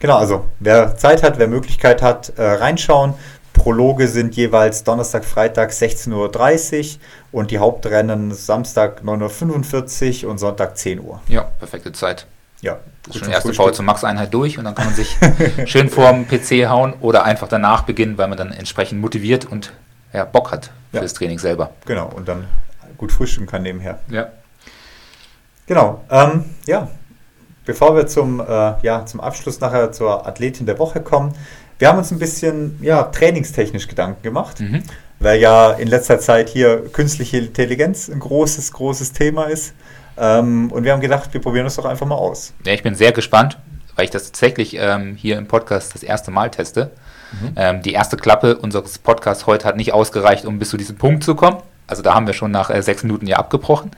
Genau, also wer Zeit hat, wer Möglichkeit hat, äh, reinschauen. Prologe sind jeweils Donnerstag, Freitag 16.30 Uhr und die Hauptrennen Samstag 9.45 Uhr und Sonntag 10 Uhr. Ja, perfekte Zeit. Ja. Das ist schon erste Frühstück. zur Max-Einheit durch und dann kann man sich *laughs* schön vorm PC hauen oder einfach danach beginnen, weil man dann entsprechend motiviert und ja, Bock hat für ja. das Training selber. Genau, und dann gut frühstücken kann nebenher. Ja. Genau, ähm, ja. Bevor wir zum, äh, ja, zum Abschluss nachher zur Athletin der Woche kommen, wir haben uns ein bisschen ja, trainingstechnisch Gedanken gemacht, mhm. weil ja in letzter Zeit hier künstliche Intelligenz ein großes, großes Thema ist. Ähm, und wir haben gedacht, wir probieren das doch einfach mal aus. Ja, ich bin sehr gespannt, weil ich das tatsächlich ähm, hier im Podcast das erste Mal teste. Mhm. Ähm, die erste Klappe unseres Podcasts heute hat nicht ausgereicht, um bis zu diesem Punkt zu kommen. Also da haben wir schon nach äh, sechs Minuten ja abgebrochen.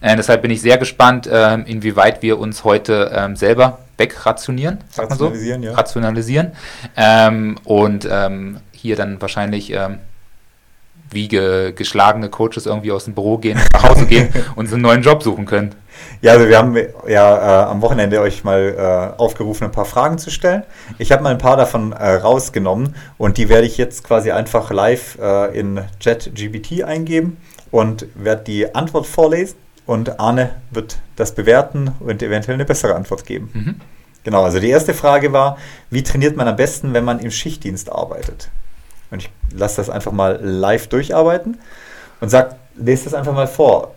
Äh, deshalb bin ich sehr gespannt, äh, inwieweit wir uns heute ähm, selber wegrationieren, sagt man so? Rationalisieren, ja. Rationalisieren. Ähm, und ähm, hier dann wahrscheinlich ähm, wie ge geschlagene Coaches irgendwie aus dem Büro gehen, nach Hause gehen *laughs* und einen neuen Job suchen können. Ja, also wir haben ja äh, am Wochenende euch mal äh, aufgerufen, ein paar Fragen zu stellen. Ich habe mal ein paar davon äh, rausgenommen und die werde ich jetzt quasi einfach live äh, in ChatGBT eingeben und werde die Antwort vorlesen und Arne wird das bewerten und eventuell eine bessere Antwort geben. Mhm. Genau, also die erste Frage war, wie trainiert man am besten, wenn man im Schichtdienst arbeitet? Und ich lasse das einfach mal live durcharbeiten und sag, lese das einfach mal vor.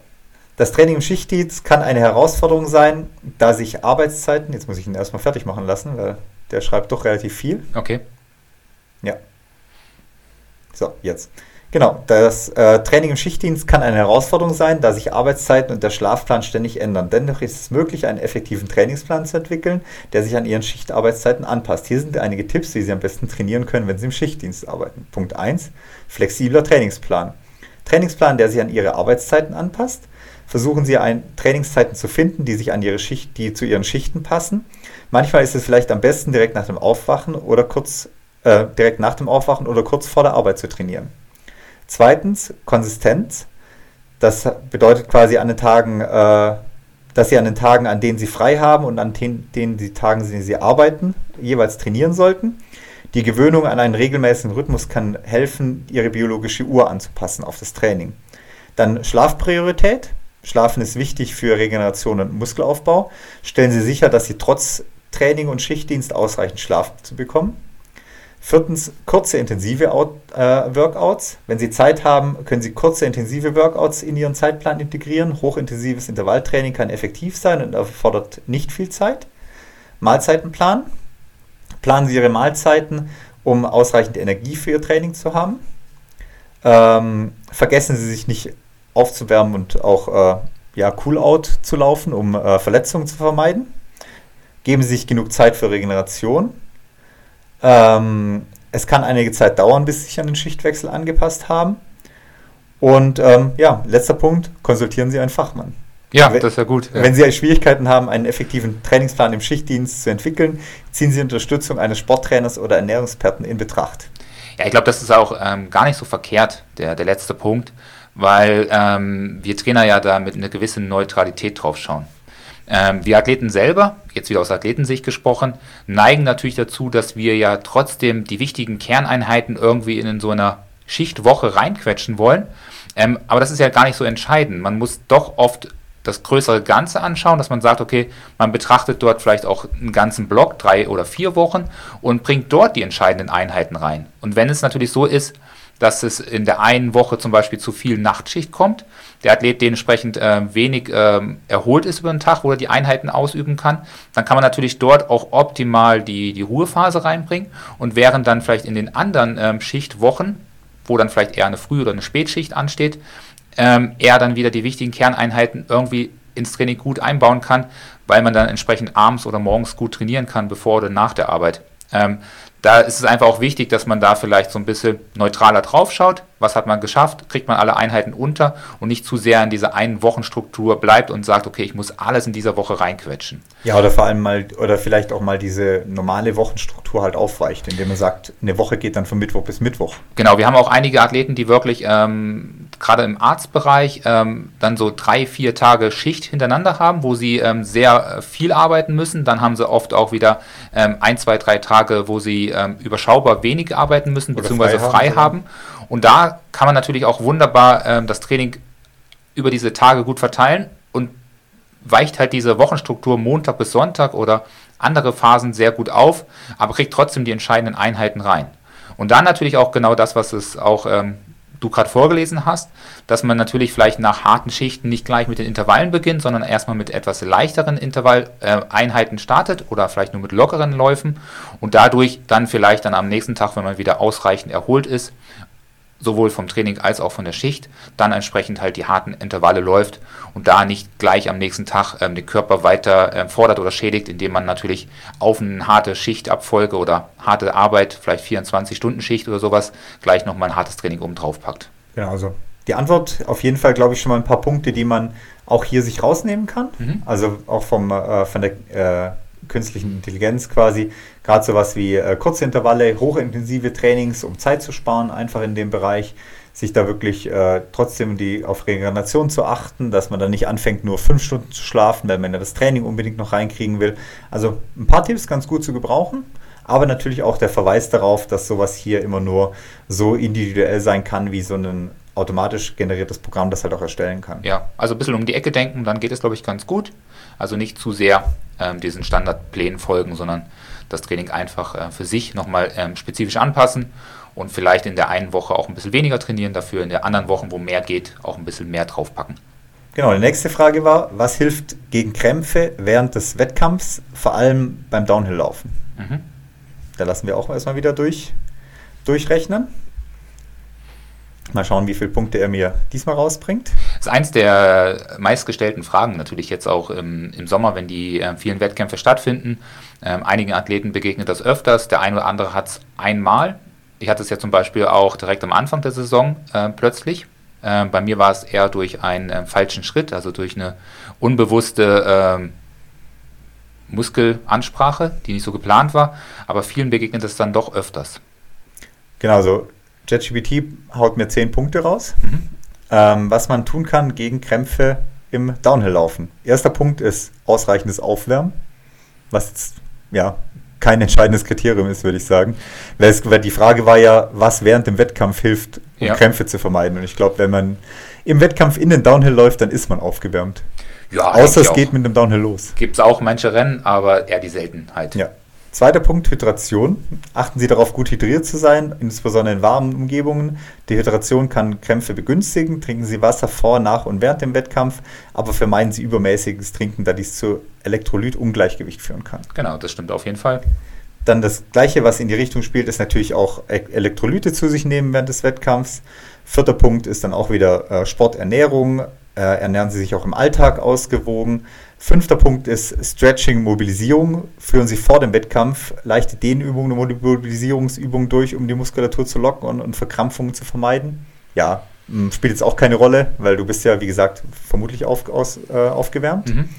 Das Training im Schichtdienst kann eine Herausforderung sein, da sich Arbeitszeiten, jetzt muss ich ihn erstmal fertig machen lassen, weil der schreibt doch relativ viel. Okay. Ja. So, jetzt. Genau, das äh, Training im Schichtdienst kann eine Herausforderung sein, da sich Arbeitszeiten und der Schlafplan ständig ändern. Dennoch ist es möglich, einen effektiven Trainingsplan zu entwickeln, der sich an Ihren Schichtarbeitszeiten anpasst. Hier sind einige Tipps, wie Sie am besten trainieren können, wenn Sie im Schichtdienst arbeiten. Punkt 1. Flexibler Trainingsplan. Trainingsplan, der sich an Ihre Arbeitszeiten anpasst. Versuchen Sie, ein, Trainingszeiten zu finden, die sich an Ihre Schicht, die zu Ihren Schichten passen. Manchmal ist es vielleicht am besten, direkt nach dem Aufwachen oder kurz äh, direkt nach dem Aufwachen oder kurz vor der Arbeit zu trainieren. Zweitens, Konsistenz. Das bedeutet quasi an den Tagen, äh, dass sie an den Tagen, an denen sie frei haben und an den, denen die Tagen, in denen sie arbeiten, jeweils trainieren sollten. Die Gewöhnung an einen regelmäßigen Rhythmus kann helfen, ihre biologische Uhr anzupassen auf das Training. Dann Schlafpriorität. Schlafen ist wichtig für Regeneration und Muskelaufbau. Stellen Sie sicher, dass Sie trotz Training und Schichtdienst ausreichend Schlaf zu bekommen. Viertens, kurze intensive Out, äh, Workouts. Wenn Sie Zeit haben, können Sie kurze intensive Workouts in Ihren Zeitplan integrieren. Hochintensives Intervalltraining kann effektiv sein und erfordert nicht viel Zeit. Mahlzeitenplan. Planen Sie Ihre Mahlzeiten, um ausreichend Energie für Ihr Training zu haben. Ähm, vergessen Sie sich nicht aufzuwärmen und auch äh, ja, Cool-Out zu laufen, um äh, Verletzungen zu vermeiden. Geben Sie sich genug Zeit für Regeneration. Ähm, es kann einige Zeit dauern, bis Sie sich an den Schichtwechsel angepasst haben. Und ähm, ja, letzter Punkt, konsultieren Sie einen Fachmann. Ja, wenn, das ist ja gut. Ja. Wenn Sie Schwierigkeiten haben, einen effektiven Trainingsplan im Schichtdienst zu entwickeln, ziehen Sie Unterstützung eines Sporttrainers oder Ernährungsperten in Betracht. Ja, ich glaube, das ist auch ähm, gar nicht so verkehrt, der, der letzte Punkt, weil ähm, wir Trainer ja da mit einer gewissen Neutralität drauf schauen. Ähm, wir Athleten selber, jetzt wieder aus Athletensicht gesprochen, neigen natürlich dazu, dass wir ja trotzdem die wichtigen Kerneinheiten irgendwie in so einer Schichtwoche reinquetschen wollen. Ähm, aber das ist ja gar nicht so entscheidend. Man muss doch oft das größere Ganze anschauen, dass man sagt, okay, man betrachtet dort vielleicht auch einen ganzen Block, drei oder vier Wochen und bringt dort die entscheidenden Einheiten rein. Und wenn es natürlich so ist, dass es in der einen Woche zum Beispiel zu viel Nachtschicht kommt, der Athlet dementsprechend äh, wenig äh, erholt ist über den Tag, wo er die Einheiten ausüben kann, dann kann man natürlich dort auch optimal die, die Ruhephase reinbringen und während dann vielleicht in den anderen ähm, Schichtwochen, wo dann vielleicht eher eine Früh- oder eine Spätschicht ansteht, ähm, er dann wieder die wichtigen Kerneinheiten irgendwie ins Training gut einbauen kann, weil man dann entsprechend abends oder morgens gut trainieren kann, bevor oder nach der Arbeit. Ähm, da ist es einfach auch wichtig, dass man da vielleicht so ein bisschen neutraler drauf schaut. Was hat man geschafft? Kriegt man alle Einheiten unter und nicht zu sehr in dieser einen Wochenstruktur bleibt und sagt, okay, ich muss alles in dieser Woche reinquetschen. Ja, oder vor allem mal, oder vielleicht auch mal diese normale Wochenstruktur halt aufweicht, indem man sagt, eine Woche geht dann von Mittwoch bis Mittwoch. Genau, wir haben auch einige Athleten, die wirklich ähm, gerade im Arztbereich ähm, dann so drei, vier Tage Schicht hintereinander haben, wo sie ähm, sehr äh, viel arbeiten müssen. Dann haben sie oft auch wieder ähm, ein, zwei, drei Tage, wo sie ähm, überschaubar wenig arbeiten müssen, beziehungsweise frei, frei haben. haben. Und da kann man natürlich auch wunderbar ähm, das Training über diese Tage gut verteilen und weicht halt diese Wochenstruktur Montag bis Sonntag oder andere Phasen sehr gut auf, aber kriegt trotzdem die entscheidenden Einheiten rein. Und dann natürlich auch genau das, was es auch ähm, du gerade vorgelesen hast, dass man natürlich vielleicht nach harten Schichten nicht gleich mit den Intervallen beginnt, sondern erstmal mit etwas leichteren Intervalleinheiten äh, startet oder vielleicht nur mit lockeren Läufen und dadurch dann vielleicht dann am nächsten Tag, wenn man wieder ausreichend erholt ist, sowohl vom Training als auch von der Schicht, dann entsprechend halt die harten Intervalle läuft und da nicht gleich am nächsten Tag ähm, den Körper weiter ähm, fordert oder schädigt, indem man natürlich auf eine harte Schichtabfolge oder harte Arbeit, vielleicht 24-Stunden-Schicht oder sowas, gleich nochmal ein hartes Training oben drauf packt. Genau, also die Antwort auf jeden Fall, glaube ich, schon mal ein paar Punkte, die man auch hier sich rausnehmen kann. Mhm. Also auch vom, äh, von der äh, künstlichen Intelligenz quasi. Gerade sowas wie äh, kurze Intervalle, hochintensive Trainings, um Zeit zu sparen, einfach in dem Bereich. Sich da wirklich äh, trotzdem die, auf Regeneration zu achten, dass man dann nicht anfängt, nur fünf Stunden zu schlafen, wenn man das Training unbedingt noch reinkriegen will. Also ein paar Tipps ganz gut zu gebrauchen aber natürlich auch der Verweis darauf, dass sowas hier immer nur so individuell sein kann, wie so ein automatisch generiertes Programm das halt auch erstellen kann. Ja, also ein bisschen um die Ecke denken, dann geht es, glaube ich, ganz gut. Also nicht zu sehr ähm, diesen Standardplänen folgen, sondern das Training einfach äh, für sich nochmal ähm, spezifisch anpassen und vielleicht in der einen Woche auch ein bisschen weniger trainieren, dafür in der anderen Woche, wo mehr geht, auch ein bisschen mehr draufpacken. Genau, die nächste Frage war, was hilft gegen Krämpfe während des Wettkampfs, vor allem beim Downhill-Laufen? Mhm. Da lassen wir auch erstmal wieder durch, durchrechnen. Mal schauen, wie viele Punkte er mir diesmal rausbringt. Das ist eins der meistgestellten Fragen natürlich jetzt auch im, im Sommer, wenn die äh, vielen Wettkämpfe stattfinden. Ähm, einigen Athleten begegnet das öfters, der eine oder andere hat es einmal. Ich hatte es ja zum Beispiel auch direkt am Anfang der Saison äh, plötzlich. Äh, bei mir war es eher durch einen äh, falschen Schritt, also durch eine unbewusste ähm, Muskelansprache, die nicht so geplant war. Aber vielen begegnet es dann doch öfters. Genau, so JetGPT haut mir 10 Punkte raus, mhm. ähm, was man tun kann gegen Krämpfe im Downhill-Laufen. Erster Punkt ist ausreichendes Aufwärmen, was jetzt ja kein entscheidendes Kriterium ist, würde ich sagen. Weil die Frage war ja, was während dem Wettkampf hilft, um ja. Krämpfe zu vermeiden. Und ich glaube, wenn man im Wettkampf in den Downhill läuft, dann ist man aufgewärmt. Ja, Außer es geht mit dem Downhill los. Gibt es auch manche Rennen, aber eher die Seltenheit. Ja. Zweiter Punkt, Hydration. Achten Sie darauf, gut hydriert zu sein, insbesondere in warmen Umgebungen. Die Hydration kann Krämpfe begünstigen. Trinken Sie Wasser vor, nach und während dem Wettkampf, aber vermeiden Sie übermäßiges Trinken, da dies zu Elektrolytungleichgewicht führen kann. Genau, das stimmt auf jeden Fall. Dann das Gleiche, was in die Richtung spielt, ist natürlich auch e- Elektrolyte zu sich nehmen während des Wettkampfs. Vierter Punkt ist dann auch wieder äh, Sporternährung. äh, ernähren Sie sich auch im Alltag ausgewogen. Fünfter Punkt ist Stretching, Mobilisierung. Führen Sie vor dem Wettkampf leichte Dehnübungen, Mobilisierungsübungen durch, um die Muskulatur zu locken und, und Verkrampfungen zu vermeiden. Ja, spielt jetzt auch keine Rolle, weil du bist ja, wie gesagt, vermutlich auf, aus, äh, aufgewärmt. Mhm.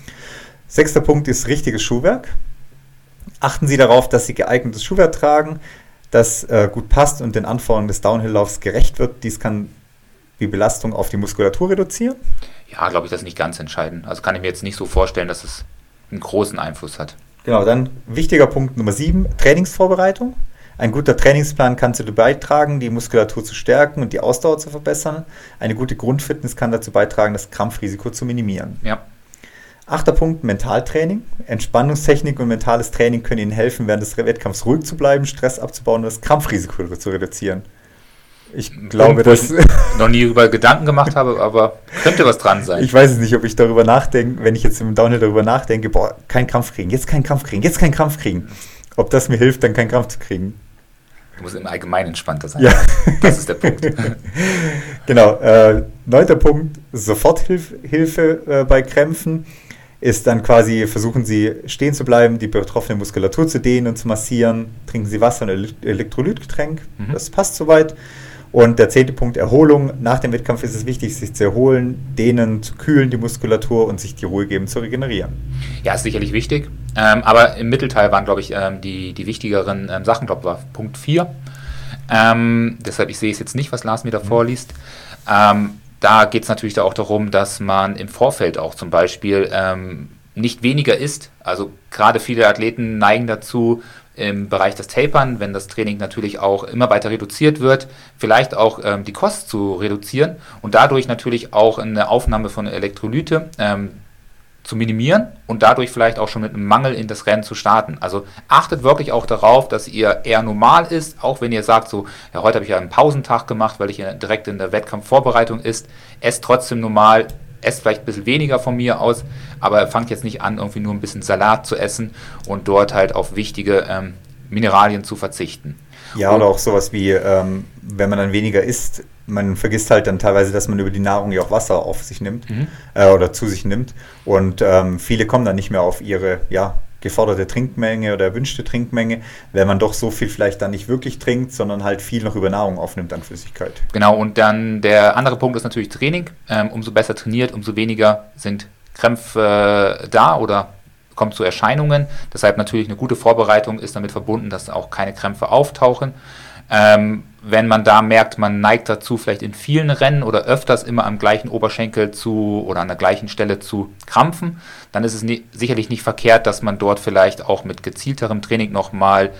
Sechster Punkt ist richtiges Schuhwerk. Achten Sie darauf, dass Sie geeignetes Schuhwerk tragen, das äh, gut passt und den Anforderungen des Downhill-Laufs gerecht wird. Dies kann die Belastung auf die Muskulatur reduzieren. Ja, glaube ich, das ist nicht ganz entscheidend. Also kann ich mir jetzt nicht so vorstellen, dass es einen großen Einfluss hat. Genau, dann wichtiger Punkt Nummer 7, Trainingsvorbereitung. Ein guter Trainingsplan kann dazu beitragen, die Muskulatur zu stärken und die Ausdauer zu verbessern. Eine gute Grundfitness kann dazu beitragen, das Krampfrisiko zu minimieren. Ja. Achter Punkt, Mentaltraining. Entspannungstechnik und mentales Training können Ihnen helfen, während des Wettkampfs ruhig zu bleiben, Stress abzubauen und das Krampfrisiko zu reduzieren. Ich glaube, dass. Ich noch nie über Gedanken gemacht habe, aber könnte was dran sein. Ich weiß es nicht, ob ich darüber nachdenke, wenn ich jetzt im Downhill darüber nachdenke, boah, kein Krampf kriegen, jetzt keinen Krampf kriegen, jetzt keinen Krampf kriegen. Ob das mir hilft, dann keinen Krampf zu kriegen. Du musst im Allgemeinen entspannter sein. Ja. Das ist der Punkt. *laughs* genau. Äh, neunter Punkt: Soforthilfe äh, bei Krämpfen ist dann quasi, versuchen Sie stehen zu bleiben, die betroffene Muskulatur zu dehnen und zu massieren. Trinken Sie Wasser und Elektrolytgetränk. Mhm. Das passt soweit. Und der zehnte Punkt, Erholung. Nach dem Wettkampf ist es wichtig, sich zu erholen, dehnen, zu kühlen, die Muskulatur und sich die Ruhe geben, zu regenerieren. Ja, ist sicherlich wichtig. Ähm, aber im Mittelteil waren, glaube ich, ähm, die, die wichtigeren ähm, Sachen, glaube war Punkt 4. Ähm, deshalb, ich sehe es jetzt nicht, was Lars mir da vorliest. Ähm, da geht es natürlich auch darum, dass man im Vorfeld auch zum Beispiel ähm, nicht weniger isst. Also gerade viele Athleten neigen dazu, im Bereich des Tapern, wenn das Training natürlich auch immer weiter reduziert wird, vielleicht auch ähm, die Kost zu reduzieren und dadurch natürlich auch eine Aufnahme von Elektrolyte ähm, zu minimieren und dadurch vielleicht auch schon mit einem Mangel in das Rennen zu starten. Also achtet wirklich auch darauf, dass ihr eher normal ist, auch wenn ihr sagt, so, ja, heute habe ich ja einen Pausentag gemacht, weil ich direkt in der Wettkampfvorbereitung ist, esst trotzdem normal, esst vielleicht ein bisschen weniger von mir aus, aber fangt jetzt nicht an, irgendwie nur ein bisschen Salat zu essen und dort halt auf wichtige ähm, Mineralien zu verzichten. Ja, und, oder auch sowas wie, ähm, wenn man dann weniger isst, man vergisst halt dann teilweise, dass man über die Nahrung ja auch Wasser auf sich nimmt mhm. äh, oder zu sich nimmt. Und ähm, viele kommen dann nicht mehr auf ihre ja, geforderte Trinkmenge oder erwünschte Trinkmenge, wenn man doch so viel vielleicht dann nicht wirklich trinkt, sondern halt viel noch über Nahrung aufnimmt an Flüssigkeit. Genau, und dann der andere Punkt ist natürlich Training. Ähm, umso besser trainiert, umso weniger sind Krämpfe äh, da oder kommt zu Erscheinungen. Deshalb natürlich eine gute Vorbereitung ist damit verbunden, dass auch keine Krämpfe auftauchen. Ähm, wenn man da merkt, man neigt dazu, vielleicht in vielen Rennen oder öfters immer am gleichen Oberschenkel zu oder an der gleichen Stelle zu krampfen, dann ist es nie, sicherlich nicht verkehrt, dass man dort vielleicht auch mit gezielterem Training nochmal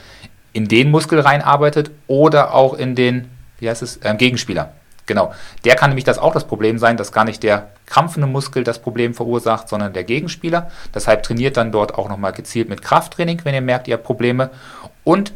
in den Muskel reinarbeitet oder auch in den, wie heißt es, äh, Gegenspieler. Genau. Der kann nämlich das auch das Problem sein, dass gar nicht der krampfende Muskel das Problem verursacht, sondern der Gegenspieler. Deshalb trainiert dann dort auch nochmal gezielt mit Krafttraining, wenn ihr merkt, ihr habt Probleme. Und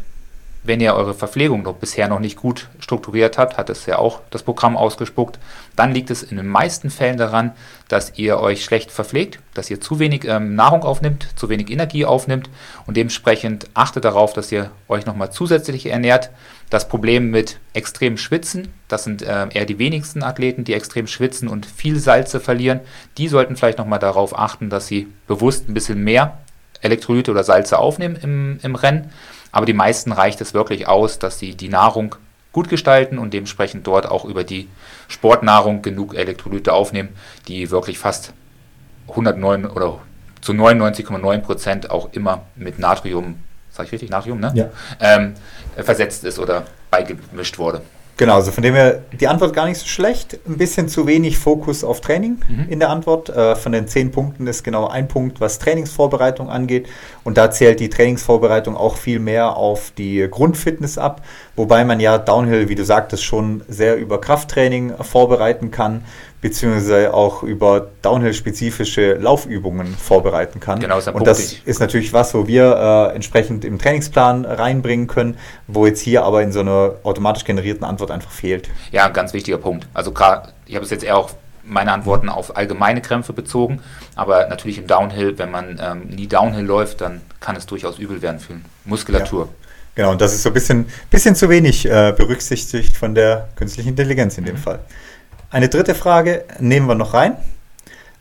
wenn ihr eure Verpflegung noch bisher noch nicht gut strukturiert habt, hat es ja auch das Programm ausgespuckt, dann liegt es in den meisten Fällen daran, dass ihr euch schlecht verpflegt, dass ihr zu wenig ähm, Nahrung aufnimmt, zu wenig Energie aufnimmt und dementsprechend achtet darauf, dass ihr euch nochmal zusätzlich ernährt. Das Problem mit extrem Schwitzen, das sind äh, eher die wenigsten Athleten, die extrem schwitzen und viel Salze verlieren, die sollten vielleicht nochmal darauf achten, dass sie bewusst ein bisschen mehr Elektrolyte oder Salze aufnehmen im, im Rennen aber die meisten reicht es wirklich aus, dass sie die Nahrung gut gestalten und dementsprechend dort auch über die Sportnahrung genug Elektrolyte aufnehmen, die wirklich fast 109 oder zu 99,9 Prozent auch immer mit Natrium, sage ich richtig, Natrium, ne? Ja. Ähm, versetzt ist oder beigemischt wurde. Genau, also von dem her die Antwort gar nicht so schlecht. Ein bisschen zu wenig Fokus auf Training mhm. in der Antwort. Äh, von den zehn Punkten ist genau ein Punkt, was Trainingsvorbereitung angeht. Und da zählt die Trainingsvorbereitung auch viel mehr auf die Grundfitness ab. Wobei man ja Downhill, wie du sagtest, schon sehr über Krafttraining vorbereiten kann beziehungsweise auch über Downhill-spezifische Laufübungen vorbereiten kann. Genau, ist Und das ist natürlich was, wo wir äh, entsprechend im Trainingsplan reinbringen können, wo jetzt hier aber in so einer automatisch generierten Antwort einfach fehlt. Ja, ein ganz wichtiger Punkt. Also gerade, ich habe es jetzt eher auch meine Antworten auf allgemeine Krämpfe bezogen, aber natürlich im Downhill, wenn man ähm, nie Downhill läuft, dann kann es durchaus übel werden für Muskulatur. Ja. Genau, und das ist so ein bisschen, bisschen zu wenig äh, berücksichtigt von der künstlichen Intelligenz in dem mhm. Fall. Eine dritte Frage nehmen wir noch rein.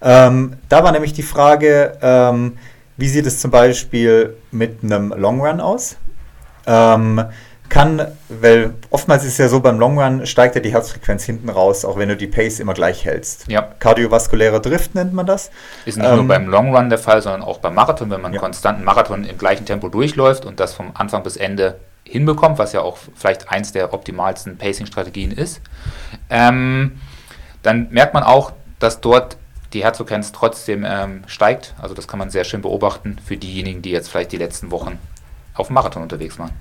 Ähm, da war nämlich die Frage, ähm, wie sieht es zum Beispiel mit einem Long Run aus? Ähm, kann, weil oftmals ist es ja so, beim Long Run steigt ja die Herzfrequenz hinten raus, auch wenn du die Pace immer gleich hältst. Ja. Kardiovaskulärer Drift nennt man das. Ist nicht ähm, nur beim Long Run der Fall, sondern auch beim Marathon, wenn man ja. konstanten Marathon im gleichen Tempo durchläuft und das vom Anfang bis Ende hinbekommt, was ja auch vielleicht eins der optimalsten Pacing-Strategien ist, ähm, dann merkt man auch, dass dort die Herzfrequenz trotzdem ähm, steigt. Also das kann man sehr schön beobachten für diejenigen, die jetzt vielleicht die letzten Wochen auf dem Marathon unterwegs waren.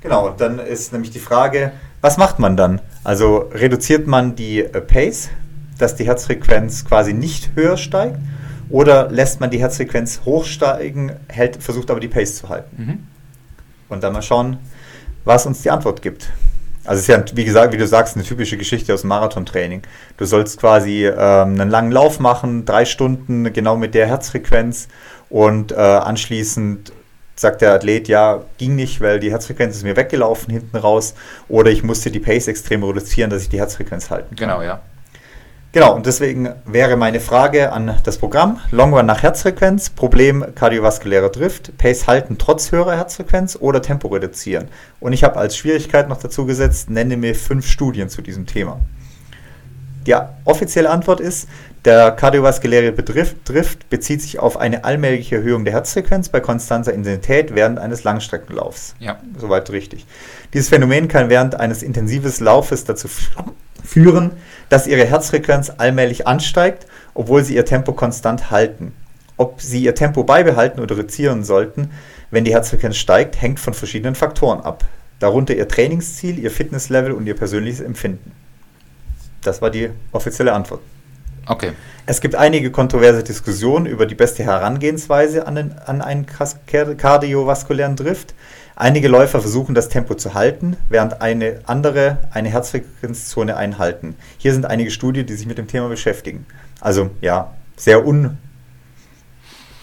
Genau, dann ist nämlich die Frage, was macht man dann? Also reduziert man die äh, Pace, dass die Herzfrequenz quasi nicht höher steigt, oder lässt man die Herzfrequenz hochsteigen, hält, versucht aber die Pace zu halten? Mhm. Und dann mal schauen, was uns die Antwort gibt. Also es ist ja, wie gesagt, wie du sagst, eine typische Geschichte aus dem Marathontraining. Du sollst quasi ähm, einen langen Lauf machen, drei Stunden, genau mit der Herzfrequenz und äh, anschließend sagt der Athlet, ja, ging nicht, weil die Herzfrequenz ist mir weggelaufen hinten raus oder ich musste die Pace extrem reduzieren, dass ich die Herzfrequenz halten kann. Genau, ja. Genau, und deswegen wäre meine Frage an das Programm, Long Run nach Herzfrequenz, Problem kardiovaskulärer Drift, Pace halten trotz höherer Herzfrequenz oder Tempo reduzieren. Und ich habe als Schwierigkeit noch dazu gesetzt, nenne mir fünf Studien zu diesem Thema. Die offizielle Antwort ist, der kardiovaskuläre Drift bezieht sich auf eine allmähliche Erhöhung der Herzfrequenz bei konstanter Intensität während eines Langstreckenlaufs. Ja. Soweit richtig. Dieses Phänomen kann während eines intensiven Laufes dazu führen, dass ihre Herzfrequenz allmählich ansteigt, obwohl sie ihr Tempo konstant halten. Ob sie ihr Tempo beibehalten oder reduzieren sollten, wenn die Herzfrequenz steigt, hängt von verschiedenen Faktoren ab. Darunter ihr Trainingsziel, ihr Fitnesslevel und ihr persönliches Empfinden. Das war die offizielle Antwort. Okay. Es gibt einige kontroverse Diskussionen über die beste Herangehensweise an, den, an einen kardiovaskulären Drift. Einige Läufer versuchen das Tempo zu halten, während eine andere eine Herzfrequenzzone einhalten. Hier sind einige Studien, die sich mit dem Thema beschäftigen. Also ja, sehr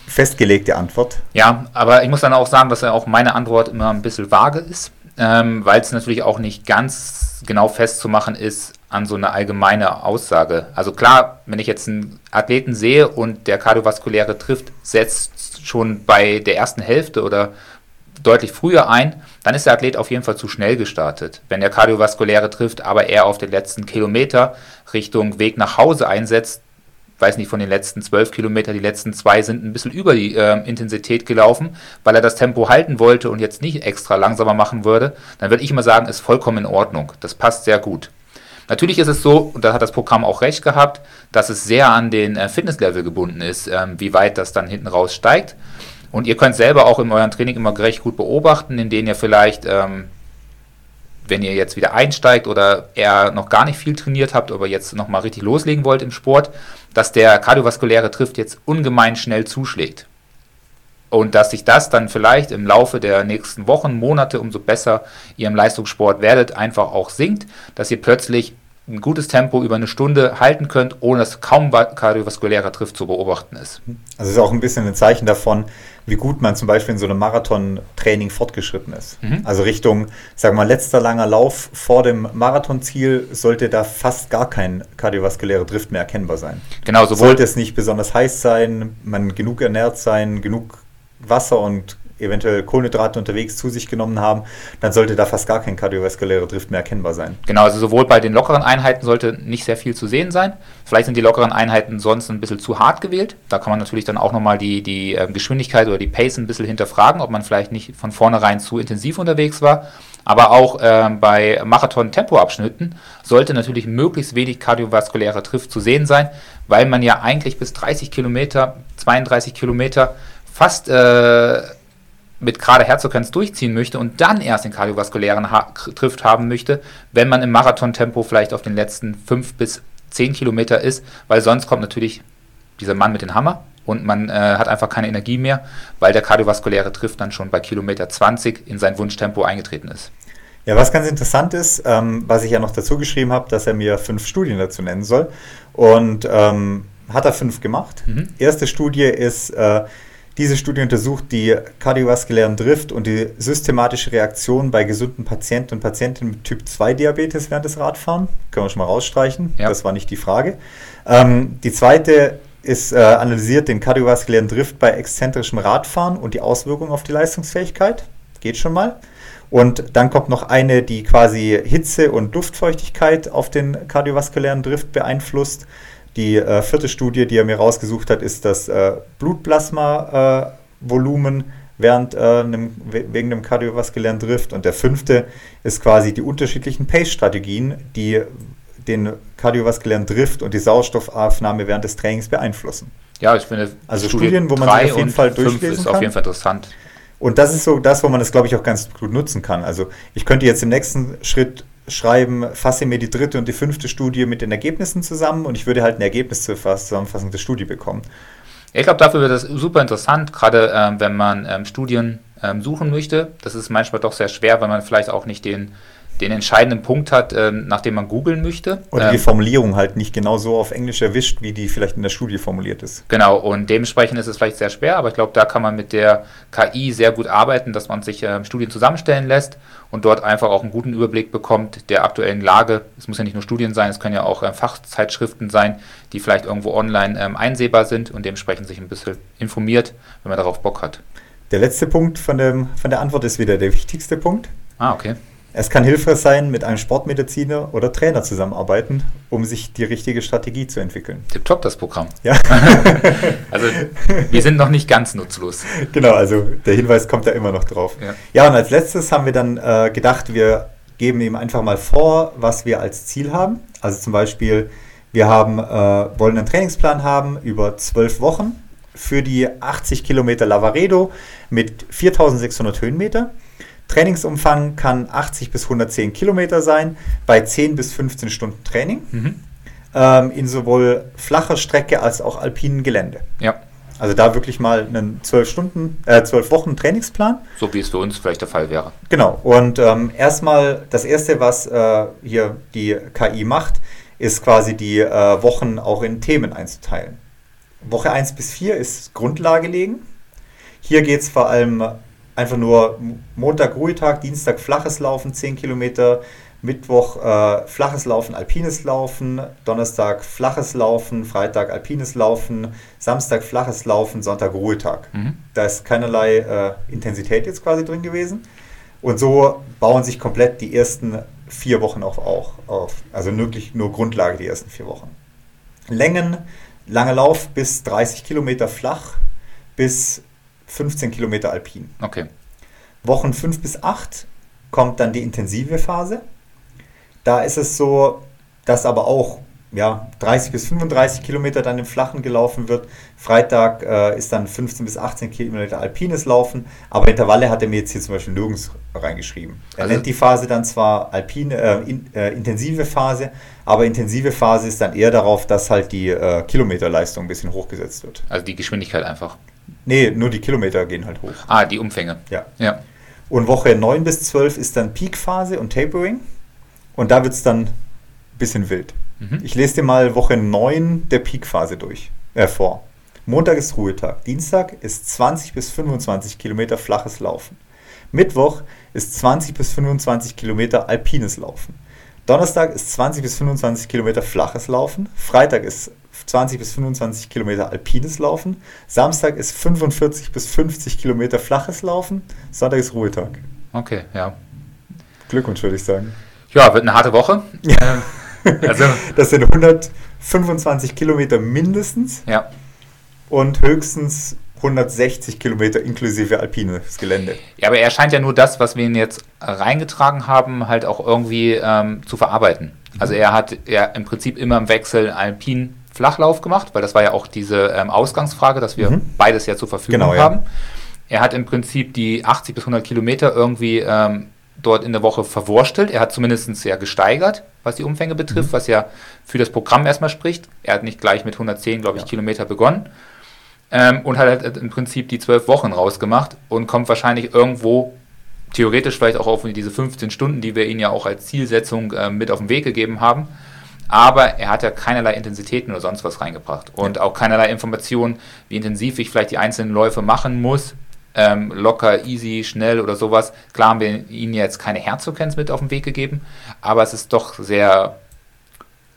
unfestgelegte Antwort. Ja, aber ich muss dann auch sagen, dass ja auch meine Antwort immer ein bisschen vage ist, ähm, weil es natürlich auch nicht ganz genau festzumachen ist, an so eine allgemeine Aussage. Also klar, wenn ich jetzt einen Athleten sehe und der kardiovaskuläre trifft, setzt schon bei der ersten Hälfte oder deutlich früher ein, dann ist der Athlet auf jeden Fall zu schnell gestartet. Wenn der kardiovaskuläre trifft, aber er auf den letzten Kilometer Richtung Weg nach Hause einsetzt, weiß nicht, von den letzten zwölf Kilometern, die letzten zwei sind ein bisschen über die äh, Intensität gelaufen, weil er das Tempo halten wollte und jetzt nicht extra langsamer machen würde, dann würde ich immer sagen, ist vollkommen in Ordnung. Das passt sehr gut. Natürlich ist es so, und da hat das Programm auch recht gehabt, dass es sehr an den äh, Fitnesslevel gebunden ist, ähm, wie weit das dann hinten raus steigt. Und ihr könnt selber auch in eurem Training immer recht gut beobachten, indem ihr vielleicht, ähm, wenn ihr jetzt wieder einsteigt oder eher noch gar nicht viel trainiert habt, aber jetzt nochmal richtig loslegen wollt im Sport, dass der kardiovaskuläre Trift jetzt ungemein schnell zuschlägt. Und dass sich das dann vielleicht im Laufe der nächsten Wochen, Monate, umso besser ihr im Leistungssport werdet, einfach auch sinkt, dass ihr plötzlich ein gutes Tempo über eine Stunde halten könnt, ohne dass kaum kardiovaskulärer Trift zu beobachten ist. Also ist auch ein bisschen ein Zeichen davon, wie gut man zum Beispiel in so einem Marathon-Training fortgeschritten ist. Mhm. Also Richtung, sagen wir mal, letzter langer Lauf vor dem Marathonziel sollte da fast gar kein kardiovaskulärer Drift mehr erkennbar sein. Genau, sowohl sollte es nicht besonders heiß sein, man genug ernährt sein, genug Wasser und eventuell Kohlenhydrate unterwegs zu sich genommen haben, dann sollte da fast gar kein kardiovaskulärer Drift mehr erkennbar sein. Genau, also sowohl bei den lockeren Einheiten sollte nicht sehr viel zu sehen sein. Vielleicht sind die lockeren Einheiten sonst ein bisschen zu hart gewählt. Da kann man natürlich dann auch nochmal die, die ähm, Geschwindigkeit oder die Pace ein bisschen hinterfragen, ob man vielleicht nicht von vornherein zu intensiv unterwegs war. Aber auch äh, bei Marathon-Tempoabschnitten sollte natürlich möglichst wenig kardiovaskulärer Drift zu sehen sein, weil man ja eigentlich bis 30 Kilometer, 32 Kilometer fast äh, mit gerade Herzfrequenz durchziehen möchte und dann erst den kardiovaskulären ha Trift haben möchte, wenn man im Marathontempo vielleicht auf den letzten 5 bis 10 Kilometer ist, weil sonst kommt natürlich dieser Mann mit dem Hammer und man äh, hat einfach keine Energie mehr, weil der kardiovaskuläre Trift dann schon bei Kilometer 20 in sein Wunschtempo eingetreten ist. Ja, was ganz interessant ist, ähm, was ich ja noch dazu geschrieben habe, dass er mir fünf Studien dazu nennen soll. Und ähm, hat er fünf gemacht. Mhm. Erste Studie ist äh, diese Studie untersucht die kardiovaskulären Drift und die systematische Reaktion bei gesunden Patienten und Patientinnen mit Typ 2 Diabetes während des Radfahren. Können wir schon mal rausstreichen. Ja. Das war nicht die Frage. Ähm, die zweite ist äh, analysiert den kardiovaskulären Drift bei exzentrischem Radfahren und die Auswirkungen auf die Leistungsfähigkeit. Geht schon mal. Und dann kommt noch eine, die quasi Hitze und Luftfeuchtigkeit auf den kardiovaskulären Drift beeinflusst. Die äh, vierte Studie, die er mir rausgesucht hat, ist das äh, Blutplasma-Volumen während äh, einem, wegen dem kardiovaskulären Drift. Und der fünfte ist quasi die unterschiedlichen Pace-Strategien, die den kardiovaskulären Drift und die Sauerstoffaufnahme während des Trainings beeinflussen. Ja, ich finde, also Studien, wo man sich auf jeden Fall durchlesen ist kann. auf jeden Fall interessant. Und das ist so das, wo man das, glaube ich, auch ganz gut nutzen kann. Also ich könnte jetzt im nächsten Schritt schreiben, fasse mir die dritte und die fünfte Studie mit den Ergebnissen zusammen und ich würde halt ein Ergebnis zur Zusammenfassung der Studie bekommen. Ich glaube, dafür wird das super interessant, gerade ähm, wenn man ähm, Studien ähm, suchen möchte. Das ist manchmal doch sehr schwer, weil man vielleicht auch nicht den den entscheidenden Punkt hat, ähm, nach dem man googeln möchte. Oder die ähm, Formulierung halt nicht genau so auf Englisch erwischt, wie die vielleicht in der Studie formuliert ist. Genau, und dementsprechend ist es vielleicht sehr schwer, aber ich glaube, da kann man mit der KI sehr gut arbeiten, dass man sich ähm, Studien zusammenstellen lässt und dort einfach auch einen guten Überblick bekommt der aktuellen Lage. Es muss ja nicht nur Studien sein, es können ja auch ähm, Fachzeitschriften sein, die vielleicht irgendwo online ähm, einsehbar sind und dementsprechend sich ein bisschen informiert, wenn man darauf Bock hat. Der letzte Punkt von, dem, von der Antwort ist wieder der wichtigste Punkt. Ah, okay. Es kann hilfreich sein, mit einem Sportmediziner oder Trainer zusammenarbeiten, um sich die richtige Strategie zu entwickeln. Tipptopp, das Programm. Ja. *laughs* also wir sind noch nicht ganz nutzlos. Genau, also der Hinweis kommt da immer noch drauf. Ja, ja und als letztes haben wir dann äh, gedacht, wir geben ihm einfach mal vor, was wir als Ziel haben. Also zum Beispiel, wir haben, äh, wollen einen Trainingsplan haben über zwölf Wochen für die 80 Kilometer Lavaredo mit 4600 Höhenmeter. Trainingsumfang kann 80 bis 110 Kilometer sein, bei 10 bis 15 Stunden Training. Mhm. Ähm, in sowohl flacher Strecke als auch alpinen Gelände. Ja. Also da wirklich mal einen 12 Stunden, äh, 12 Wochen Trainingsplan. So wie es für uns vielleicht der Fall wäre. Genau. Und ähm, erstmal das erste, was äh, hier die KI macht, ist quasi die äh, Wochen auch in Themen einzuteilen. Woche 1 bis 4 ist Grundlage legen. Hier geht es vor allem einfach nur Montag Ruhetag, Dienstag flaches Laufen, 10 Kilometer, Mittwoch äh, flaches Laufen, alpines Laufen, Donnerstag flaches Laufen, Freitag alpines Laufen, Samstag flaches Laufen, Sonntag Ruhetag. Mhm. Da ist keinerlei äh, Intensität jetzt quasi drin gewesen. Und so bauen sich komplett die ersten vier Wochen auch, auch auf. Also wirklich nur Grundlage die ersten vier Wochen. Längen, langer Lauf bis 30 Kilometer flach, bis 15 Kilometer alpin. Okay. Wochen 5 bis 8 kommt dann die intensive Phase. Da ist es so, dass aber auch ja, 30 bis 35 Kilometer dann im Flachen gelaufen wird. Freitag äh, ist dann 15 bis 18 Kilometer alpines Laufen, aber Intervalle hat er mir jetzt hier zum Beispiel nirgends reingeschrieben. Er also nennt die Phase dann zwar alpine, äh, in, äh, intensive Phase, aber intensive Phase ist dann eher darauf, dass halt die äh, Kilometerleistung ein bisschen hochgesetzt wird. Also die Geschwindigkeit einfach. Nee, nur die Kilometer gehen halt hoch. Ah, die Umfänge. Ja. ja. Und Woche 9 bis 12 ist dann Peak-Phase und Tapering. Und da wird es dann ein bisschen wild. Mhm. Ich lese dir mal Woche 9 der Peak-Phase durch, äh, vor. Montag ist Ruhetag. Dienstag ist 20 bis 25 Kilometer flaches Laufen. Mittwoch ist 20 bis 25 Kilometer alpines Laufen. Donnerstag ist 20 bis 25 Kilometer flaches Laufen. Freitag ist 20 bis 25 Kilometer alpines Laufen. Samstag ist 45 bis 50 Kilometer flaches Laufen. Sonntag ist Ruhetag. Okay, ja. Glückwunsch, würde ich sagen. Ja, wird eine harte Woche. Ja. also, *laughs* das sind 125 Kilometer mindestens. Ja. Und höchstens 160 Kilometer inklusive alpines Gelände. Ja, aber er scheint ja nur das, was wir ihn jetzt reingetragen haben, halt auch irgendwie ähm, zu verarbeiten. Also er hat ja im Prinzip immer im Wechsel alpin Flachlauf gemacht, weil das war ja auch diese ähm, Ausgangsfrage, dass wir mhm. beides ja zur Verfügung genau, haben. Ja. Er hat im Prinzip die 80 bis 100 Kilometer irgendwie ähm, dort in der Woche verwurstelt. Er hat zumindest ja gesteigert, was die Umfänge betrifft, mhm. was ja für das Programm erstmal spricht. Er hat nicht gleich mit 110, glaube ich, ja. Kilometer begonnen. Ähm, und hat halt im Prinzip die zwölf Wochen rausgemacht und kommt wahrscheinlich irgendwo theoretisch vielleicht auch auf diese 15 Stunden, die wir ihnen ja auch als Zielsetzung äh, mit auf den Weg gegeben haben aber er hat ja keinerlei Intensitäten oder sonst was reingebracht und auch keinerlei Informationen, wie intensiv ich vielleicht die einzelnen Läufe machen muss. Ähm, locker, easy, schnell oder sowas. Klar haben wir ihnen jetzt keine Herzfrequenz mit auf den Weg gegeben, aber es ist doch sehr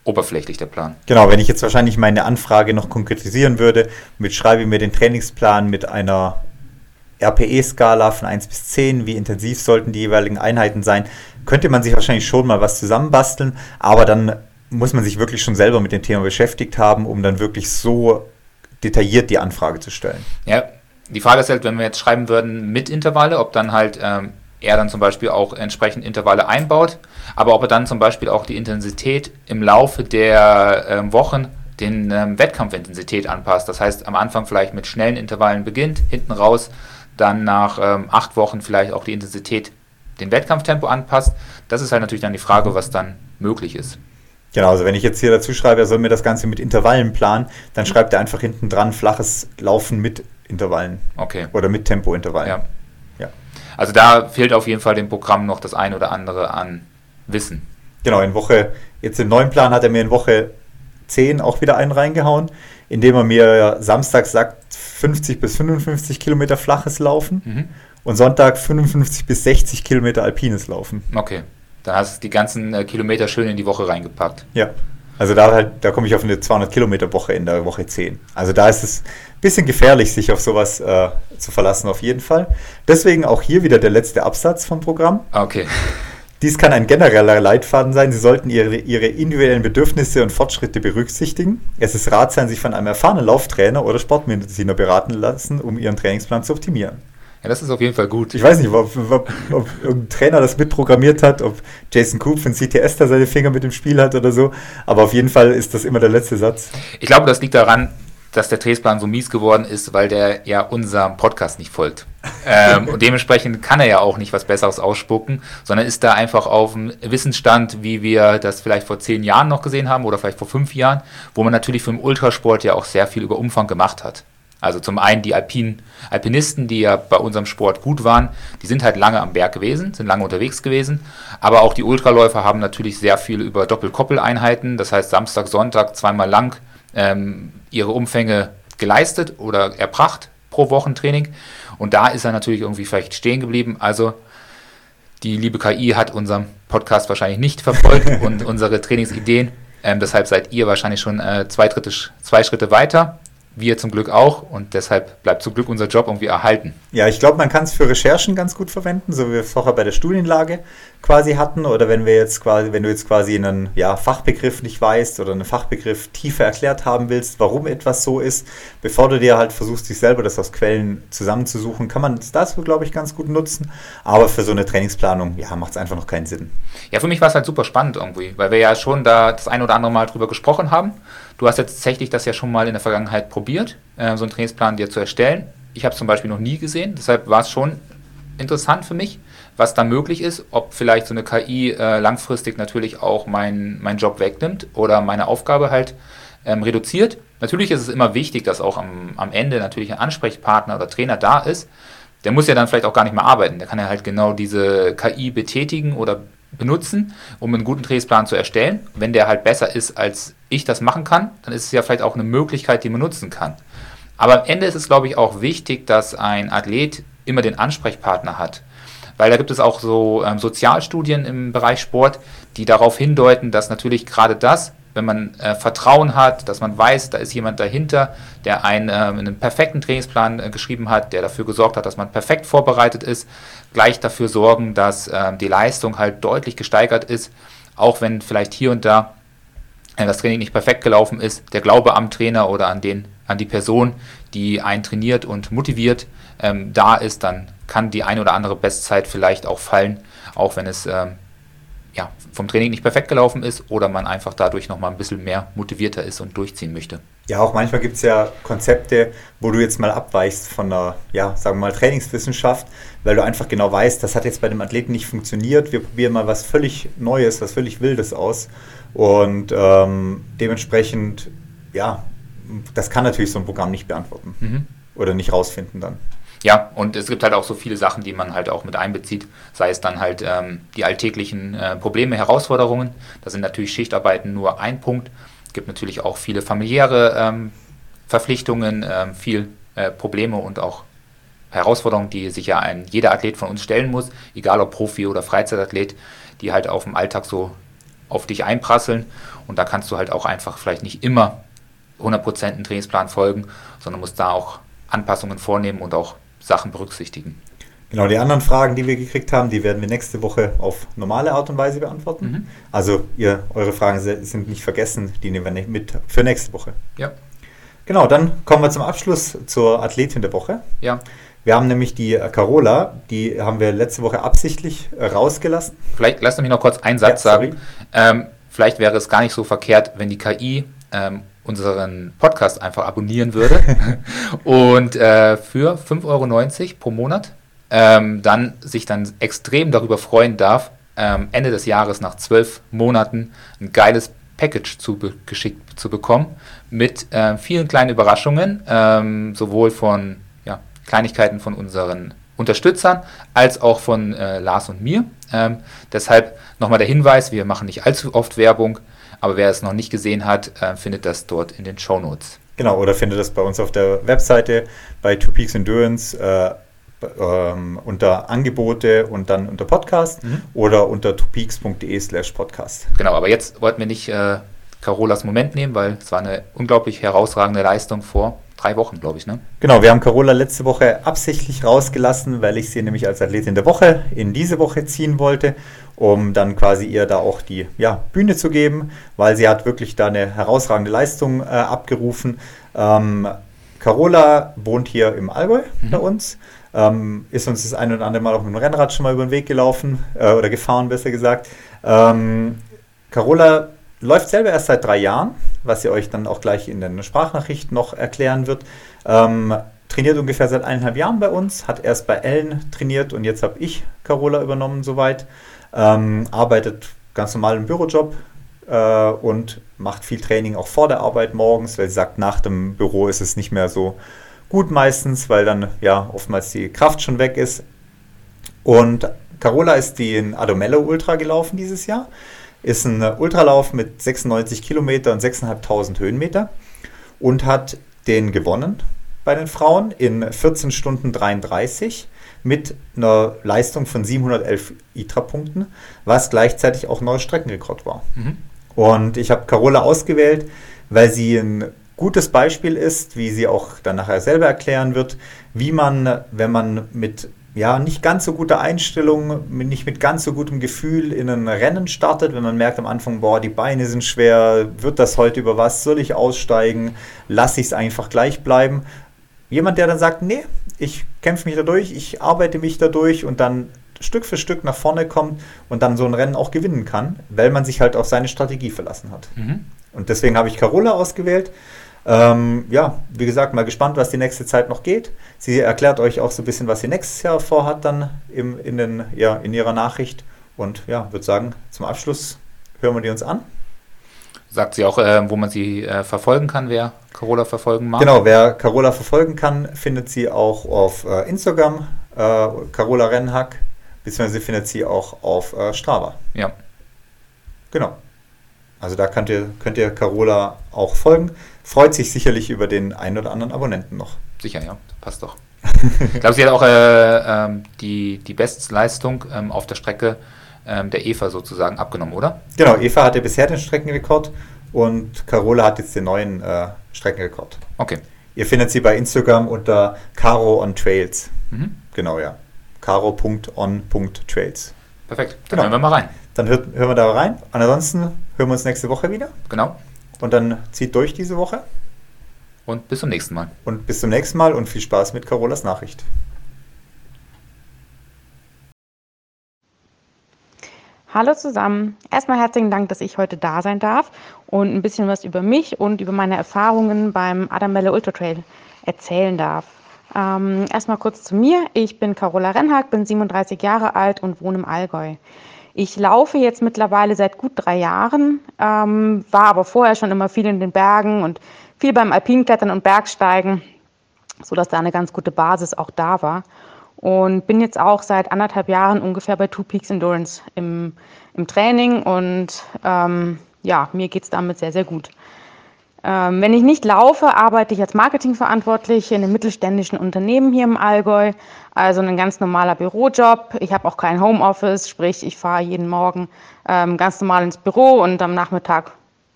oberflächlich der Plan. Genau, wenn ich jetzt wahrscheinlich meine Anfrage noch konkretisieren würde, mit schreibe mir den Trainingsplan mit einer RPE-Skala von 1 bis 10, wie intensiv sollten die jeweiligen Einheiten sein, könnte man sich wahrscheinlich schon mal was zusammenbasteln, aber dann muss man sich wirklich schon selber mit dem Thema beschäftigt haben, um dann wirklich so detailliert die Anfrage zu stellen. Ja, die Frage ist halt, wenn wir jetzt schreiben würden mit Intervalle, ob dann halt ähm, er dann zum Beispiel auch entsprechend Intervalle einbaut, aber ob er dann zum Beispiel auch die Intensität im Laufe der ähm, Wochen den ähm, Wettkampfintensität anpasst. Das heißt, am Anfang vielleicht mit schnellen Intervallen beginnt, hinten raus dann nach ähm, acht Wochen vielleicht auch die Intensität den Wettkampftempo anpasst. Das ist halt natürlich dann die Frage, was dann möglich ist. Genau, also wenn ich jetzt hier dazu schreibe, er soll mir das Ganze mit Intervallen planen, dann schreibt er einfach hinten dran flaches Laufen mit Intervallen. Okay. Oder mit Tempointervallen. Ja. ja. Also da fehlt auf jeden Fall dem Programm noch das ein oder andere an Wissen. Genau, in Woche, jetzt im neuen Plan hat er mir in Woche 10 auch wieder einen reingehauen, indem er mir Samstag sagt, 50 bis 55 Kilometer flaches Laufen mhm. und Sonntag 55 bis 60 Kilometer alpines Laufen. Okay. Da hast du die ganzen äh, Kilometer schön in die Woche reingepackt. Ja. Also da, halt, da komme ich auf eine 200 Kilometer Woche in der Woche 10. Also da ist es ein bisschen gefährlich, sich auf sowas äh, zu verlassen, auf jeden Fall. Deswegen auch hier wieder der letzte Absatz vom Programm. Okay. Dies kann ein genereller Leitfaden sein. Sie sollten ihre, ihre individuellen Bedürfnisse und Fortschritte berücksichtigen. Es ist ratsam, sich von einem erfahrenen Lauftrainer oder Sportmediziner beraten lassen, um ihren Trainingsplan zu optimieren. Ja, das ist auf jeden Fall gut. Ich weiß nicht, ob, ob, ob irgendein Trainer das mitprogrammiert hat, ob Jason Coop von CTS da seine Finger mit dem Spiel hat oder so. Aber auf jeden Fall ist das immer der letzte Satz. Ich glaube, das liegt daran, dass der Trainingsplan so mies geworden ist, weil der ja unserem Podcast nicht folgt. ähm, und dementsprechend kann er ja auch nicht was Besseres ausspucken, sondern ist da einfach auf dem Wissensstand, wie wir das vielleicht vor zehn Jahren noch gesehen haben oder vielleicht vor fünf Jahren, wo man natürlich für den Ultrasport ja auch sehr viel über Umfang gemacht hat. Also zum einen die Alpin, Alpinisten, die ja bei unserem Sport gut waren, die sind halt lange am Berg gewesen, sind lange unterwegs gewesen. Aber auch die Ultraläufer haben natürlich sehr viel über Doppelkoppeleinheiten, das heißt Samstag, Sonntag zweimal lang ähm, ihre Umfänge geleistet oder erbracht pro Wochentraining. Und da ist er natürlich irgendwie vielleicht stehen geblieben. Also die liebe KI hat unseren Podcast wahrscheinlich nicht verfolgt *laughs* und unsere Trainingsideen. Ähm, deshalb seid ihr wahrscheinlich schon äh, zwei, Dritte, zwei Schritte weiter wir zum Glück auch und deshalb bleibt zum Glück unser Job irgendwie erhalten. Ja, ich glaube, man kann es für Recherchen ganz gut verwenden, so wie wir vorher bei der Studienlage quasi hatten oder wenn wir jetzt quasi, wenn du jetzt quasi einen ja, Fachbegriff nicht weißt oder einen Fachbegriff tiefer erklärt haben willst, warum etwas so ist, bevor du dir halt versuchst, dich selber das aus Quellen zusammenzusuchen, kann man das, glaube ich, ganz gut nutzen. Aber für so eine Trainingsplanung, ja, macht es einfach noch keinen Sinn. Ja, für mich war es halt super spannend irgendwie, weil wir ja schon da das ein oder andere Mal drüber gesprochen haben Du hast jetzt tatsächlich das ja schon mal in der Vergangenheit probiert, äh, so einen Trainingsplan dir zu erstellen. Ich habe es zum Beispiel noch nie gesehen, deshalb war es schon interessant für mich, was da möglich ist, ob vielleicht so eine KI äh, langfristig natürlich auch meinen mein Job wegnimmt oder meine Aufgabe halt ähm, reduziert. Natürlich ist es immer wichtig, dass auch am, am Ende natürlich ein Ansprechpartner oder Trainer da ist. Der muss ja dann vielleicht auch gar nicht mehr arbeiten. Der kann ja halt genau diese KI betätigen oder benutzen, um einen guten Trainingsplan zu erstellen. Wenn der halt besser ist, als ich das machen kann, dann ist es ja vielleicht auch eine Möglichkeit, die man nutzen kann. Aber am Ende ist es, glaube ich, auch wichtig, dass ein Athlet immer den Ansprechpartner hat. Weil da gibt es auch so ähm, Sozialstudien im Bereich Sport, die darauf hindeuten, dass natürlich gerade das, wenn man äh, Vertrauen hat, dass man weiß, da ist jemand dahinter, der einen, äh, einen perfekten Trainingsplan äh, geschrieben hat, der dafür gesorgt hat, dass man perfekt vorbereitet ist, gleich dafür sorgen, dass ähm, die Leistung halt deutlich gesteigert ist, auch wenn vielleicht hier und da äh, das Training nicht perfekt gelaufen ist, der Glaube am Trainer oder an, den, an die Person, die einen trainiert und motiviert, ähm, da ist, dann kann die eine oder andere Bestzeit vielleicht auch fallen, auch wenn es ähm, ja, vom Training nicht perfekt gelaufen ist oder man einfach dadurch nochmal ein bisschen mehr motivierter ist und durchziehen möchte. Ja, auch manchmal gibt es ja Konzepte, wo du jetzt mal abweichst von der, ja, sagen wir mal, Trainingswissenschaft, weil du einfach genau weißt, das hat jetzt bei dem Athleten nicht funktioniert. Wir probieren mal was völlig Neues, was völlig Wildes aus. Und ähm, dementsprechend, ja, das kann natürlich so ein Programm nicht beantworten mhm. oder nicht rausfinden dann. Ja, und es gibt halt auch so viele Sachen, die man halt auch mit einbezieht, sei es dann halt ähm, die alltäglichen äh, Probleme, Herausforderungen. Da sind natürlich Schichtarbeiten nur ein Punkt. Es gibt natürlich auch viele familiäre ähm, Verpflichtungen, ähm, viel äh, Probleme und auch Herausforderungen, die sich ja ein jeder Athlet von uns stellen muss, egal ob Profi oder Freizeitathlet, die halt auf dem Alltag so auf dich einprasseln. Und da kannst du halt auch einfach vielleicht nicht immer 100% einen Trainingsplan folgen, sondern musst da auch Anpassungen vornehmen und auch Sachen berücksichtigen. Genau, die anderen Fragen, die wir gekriegt haben, die werden wir nächste Woche auf normale Art und Weise beantworten. Mhm. Also ihr, eure Fragen sind nicht vergessen, die nehmen wir mit für nächste Woche. Ja. Genau, dann kommen wir zum Abschluss zur Athletin der Woche. Ja. Wir haben nämlich die Carola, die haben wir letzte Woche absichtlich rausgelassen. Vielleicht lass mich noch kurz einen Satz ja, sagen. Ähm, vielleicht wäre es gar nicht so verkehrt, wenn die KI ähm, unseren Podcast einfach abonnieren würde *laughs* und äh, für 5,90 Euro pro Monat ähm, dann sich dann extrem darüber freuen darf, ähm, Ende des Jahres nach zwölf Monaten ein geiles Package zu geschickt zu bekommen mit äh, vielen kleinen Überraschungen, ähm, sowohl von ja, Kleinigkeiten von unseren Unterstützern als auch von äh, Lars und mir. Ähm, deshalb nochmal der Hinweis, wir machen nicht allzu oft Werbung, aber wer es noch nicht gesehen hat, äh, findet das dort in den Show Notes. Genau, oder findet das bei uns auf der Webseite bei Two Peaks Endurance äh, ähm, unter Angebote und dann unter Podcast mhm. oder unter twopeaks.de slash podcast. Genau, aber jetzt wollten wir nicht äh, Carolas Moment nehmen, weil es war eine unglaublich herausragende Leistung vor drei Wochen, glaube ich. Ne? Genau, wir haben Carola letzte Woche absichtlich rausgelassen, weil ich sie nämlich als Athletin der Woche in diese Woche ziehen wollte, um dann quasi ihr da auch die ja, Bühne zu geben, weil sie hat wirklich da eine herausragende Leistung äh, abgerufen. Ähm, Carola wohnt hier im Allgäu mhm. bei uns. Ähm, ist uns das ein oder andere Mal auch mit dem Rennrad schon mal über den Weg gelaufen äh, oder gefahren, besser gesagt. Ähm, Carola läuft selber erst seit drei Jahren, was sie euch dann auch gleich in den Sprachnachrichten noch erklären wird. Ähm, trainiert ungefähr seit eineinhalb Jahren bei uns, hat erst bei Ellen trainiert und jetzt habe ich Carola übernommen soweit. Ähm, arbeitet ganz normal im Bürojob äh, und macht viel Training auch vor der Arbeit morgens, weil sie sagt, nach dem Büro ist es nicht mehr so gut meistens, weil dann ja oftmals die Kraft schon weg ist. Und Carola ist den Adomello Ultra gelaufen dieses Jahr. Ist ein Ultralauf mit 96 Kilometer und 6.500 Höhenmeter und hat den gewonnen bei den Frauen in 14 Stunden 33 mit einer Leistung von 711 ITRA-Punkten, was gleichzeitig auch neuer Streckenrekord war. Mhm. Und ich habe Carola ausgewählt, weil sie ein gutes Beispiel ist, wie sie auch dann nachher selber erklären wird, wie man, wenn man mit ja, nicht ganz so guter Einstellung, nicht mit ganz so gutem Gefühl in ein Rennen startet, wenn man merkt am Anfang, boah, die Beine sind schwer, wird das heute über was, soll ich aussteigen, lasse ich es einfach gleich bleiben. Jemand, der dann sagt, nee, ich kämpfe mich dadurch, ich arbeite mich dadurch und dann Stück für Stück nach vorne kommt und dann so ein Rennen auch gewinnen kann, weil man sich halt auf seine Strategie verlassen hat. Mhm. Und deswegen habe ich Carola ausgewählt. Ähm, ja, wie gesagt, mal gespannt, was die nächste Zeit noch geht. Sie erklärt euch auch so ein bisschen, was sie nächstes Jahr vorhat, dann im, in, den, ja, in ihrer Nachricht. Und ja, würde sagen, zum Abschluss hören wir die uns an. Sagt sie auch, äh, wo man sie äh, verfolgen kann, wer Carola verfolgen mag? Genau, wer Carola verfolgen kann, findet sie auch auf äh, Instagram, äh, Carola Rennhack, beziehungsweise findet sie auch auf äh, Strava. Ja. Genau. Also da könnt ihr, könnt ihr Carola auch folgen. Freut sich sicherlich über den einen oder anderen Abonnenten noch. Sicher, ja, passt doch. ich glaube, sie hat auch äh, ähm, die, die Bestleistung ähm, auf der Strecke ähm, der Eva sozusagen abgenommen, oder? Genau, Eva hatte bisher den Streckenrekord und Carola hat jetzt den neuen äh, Streckenrekord. Okay. Ihr findet sie bei Instagram unter Caro on Trails. Mhm. Genau, ja. caro.on.trails. Perfekt, dann genau. hören wir mal rein. Dann hört, hören wir da rein. Ansonsten hören wir uns nächste Woche wieder. Genau. Und dann zieht durch diese Woche. Und bis zum nächsten Mal. Und bis zum nächsten Mal und viel Spaß mit Carolas Nachricht. Hallo zusammen. Erstmal herzlichen Dank, dass ich heute da sein darf und ein bisschen was über mich und über meine Erfahrungen beim Adamelle Ultra Trail erzählen darf. Ähm, erstmal kurz zu mir. Ich bin Carola Rennhack, bin 37 Jahre alt und wohne im Allgäu. Ich laufe jetzt mittlerweile seit gut drei Jahren, ähm, war aber vorher schon immer viel in den Bergen und viel beim Alpinklettern und Bergsteigen, sodass da eine ganz gute Basis auch da war. Und bin jetzt auch seit anderthalb Jahren ungefähr bei Two Peaks Endurance im, im Training und ähm, ja, mir geht es damit sehr, sehr gut. Ähm, wenn ich nicht laufe, arbeite ich als Marketingverantwortliche in einem mittelständischen Unternehmen hier im Allgäu. Also ein ganz normaler Bürojob. Ich habe auch kein Homeoffice, sprich ich fahre jeden Morgen ähm, ganz normal ins Büro und am Nachmittag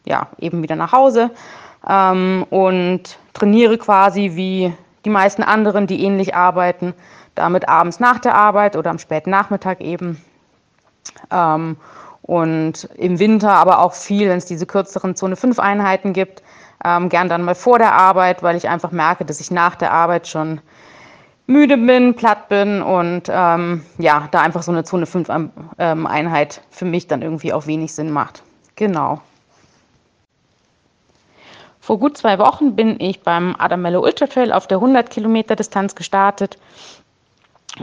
ja, eben wieder nach Hause ähm, und trainiere quasi wie die meisten anderen, die ähnlich arbeiten, damit abends nach der Arbeit oder am späten Nachmittag eben. Ähm, und im Winter aber auch viel, wenn es diese kürzeren Zone 5 Einheiten gibt, ähm, gern dann mal vor der Arbeit, weil ich einfach merke, dass ich nach der Arbeit schon müde bin, platt bin und ähm, ja, da einfach so eine Zone 5 ähm, Einheit für mich dann irgendwie auch wenig Sinn macht. Genau. Vor gut zwei Wochen bin ich beim Adamello Ultra Trail auf der 100 Kilometer Distanz gestartet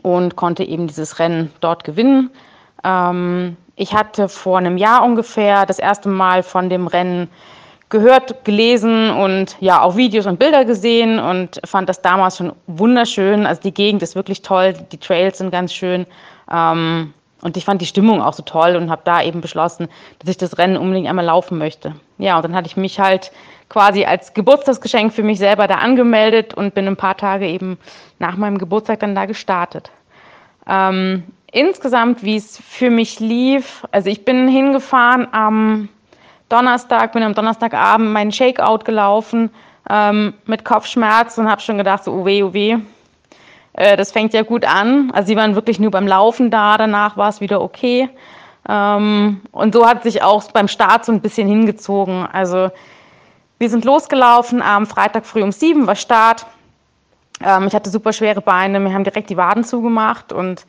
und konnte eben dieses Rennen dort gewinnen. Ähm, ich hatte vor einem Jahr ungefähr das erste Mal von dem Rennen gehört, gelesen und ja auch Videos und Bilder gesehen und fand das damals schon wunderschön. Also die Gegend ist wirklich toll, die Trails sind ganz schön. Ähm, und ich fand die Stimmung auch so toll und habe da eben beschlossen, dass ich das Rennen unbedingt einmal laufen möchte. Ja, und dann hatte ich mich halt quasi als Geburtstagsgeschenk für mich selber da angemeldet und bin ein paar Tage eben nach meinem Geburtstag dann da gestartet. Ähm, insgesamt, wie es für mich lief, also ich bin hingefahren am Donnerstag, bin am Donnerstagabend meinen Shakeout gelaufen ähm, mit Kopfschmerzen und habe schon gedacht, so, oh weh, oh weh, äh, das fängt ja gut an. Also sie waren wirklich nur beim Laufen da, danach war es wieder okay. Ähm, und so hat sich auch beim Start so ein bisschen hingezogen. Also wir sind losgelaufen am Freitag früh um sieben war Start. Ähm, ich hatte super schwere Beine, mir haben direkt die Waden zugemacht und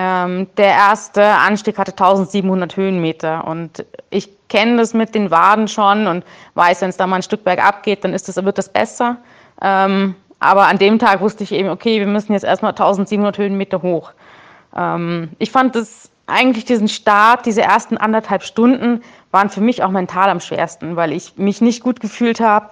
ähm, der erste Anstieg hatte 1700 Höhenmeter und ich kenne das mit den Waden schon und weiß, wenn es da mal ein Stück bergab geht, dann ist das, wird das besser. Ähm, aber an dem Tag wusste ich eben, okay, wir müssen jetzt erstmal 1700 Höhenmeter hoch. Ähm, ich fand das eigentlich diesen Start, diese ersten anderthalb Stunden waren für mich auch mental am schwersten, weil ich mich nicht gut gefühlt habe.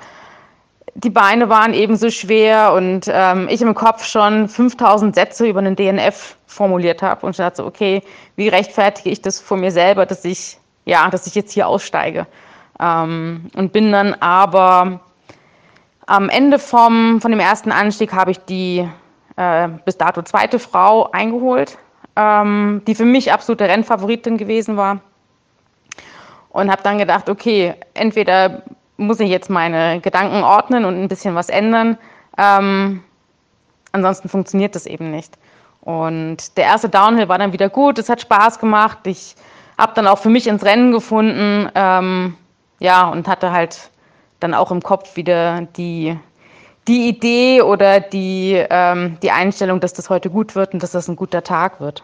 Die Beine waren eben so schwer und ähm, ich im Kopf schon 5000 Sätze über einen DNF formuliert habe und dachte, okay, wie rechtfertige ich das vor mir selber, dass ich, ja, dass ich jetzt hier aussteige? Ähm, und bin dann aber am Ende vom, von dem ersten Anstieg habe ich die äh, bis dato zweite Frau eingeholt, ähm, die für mich absolute Rennfavoritin gewesen war und habe dann gedacht, okay, entweder muss ich jetzt meine Gedanken ordnen und ein bisschen was ändern, ähm, ansonsten funktioniert das eben nicht. Und der erste Downhill war dann wieder gut, es hat Spaß gemacht, ich habe dann auch für mich ins Rennen gefunden, ähm, ja, und hatte halt dann auch im Kopf wieder die, die Idee oder die, ähm, die Einstellung, dass das heute gut wird und dass das ein guter Tag wird.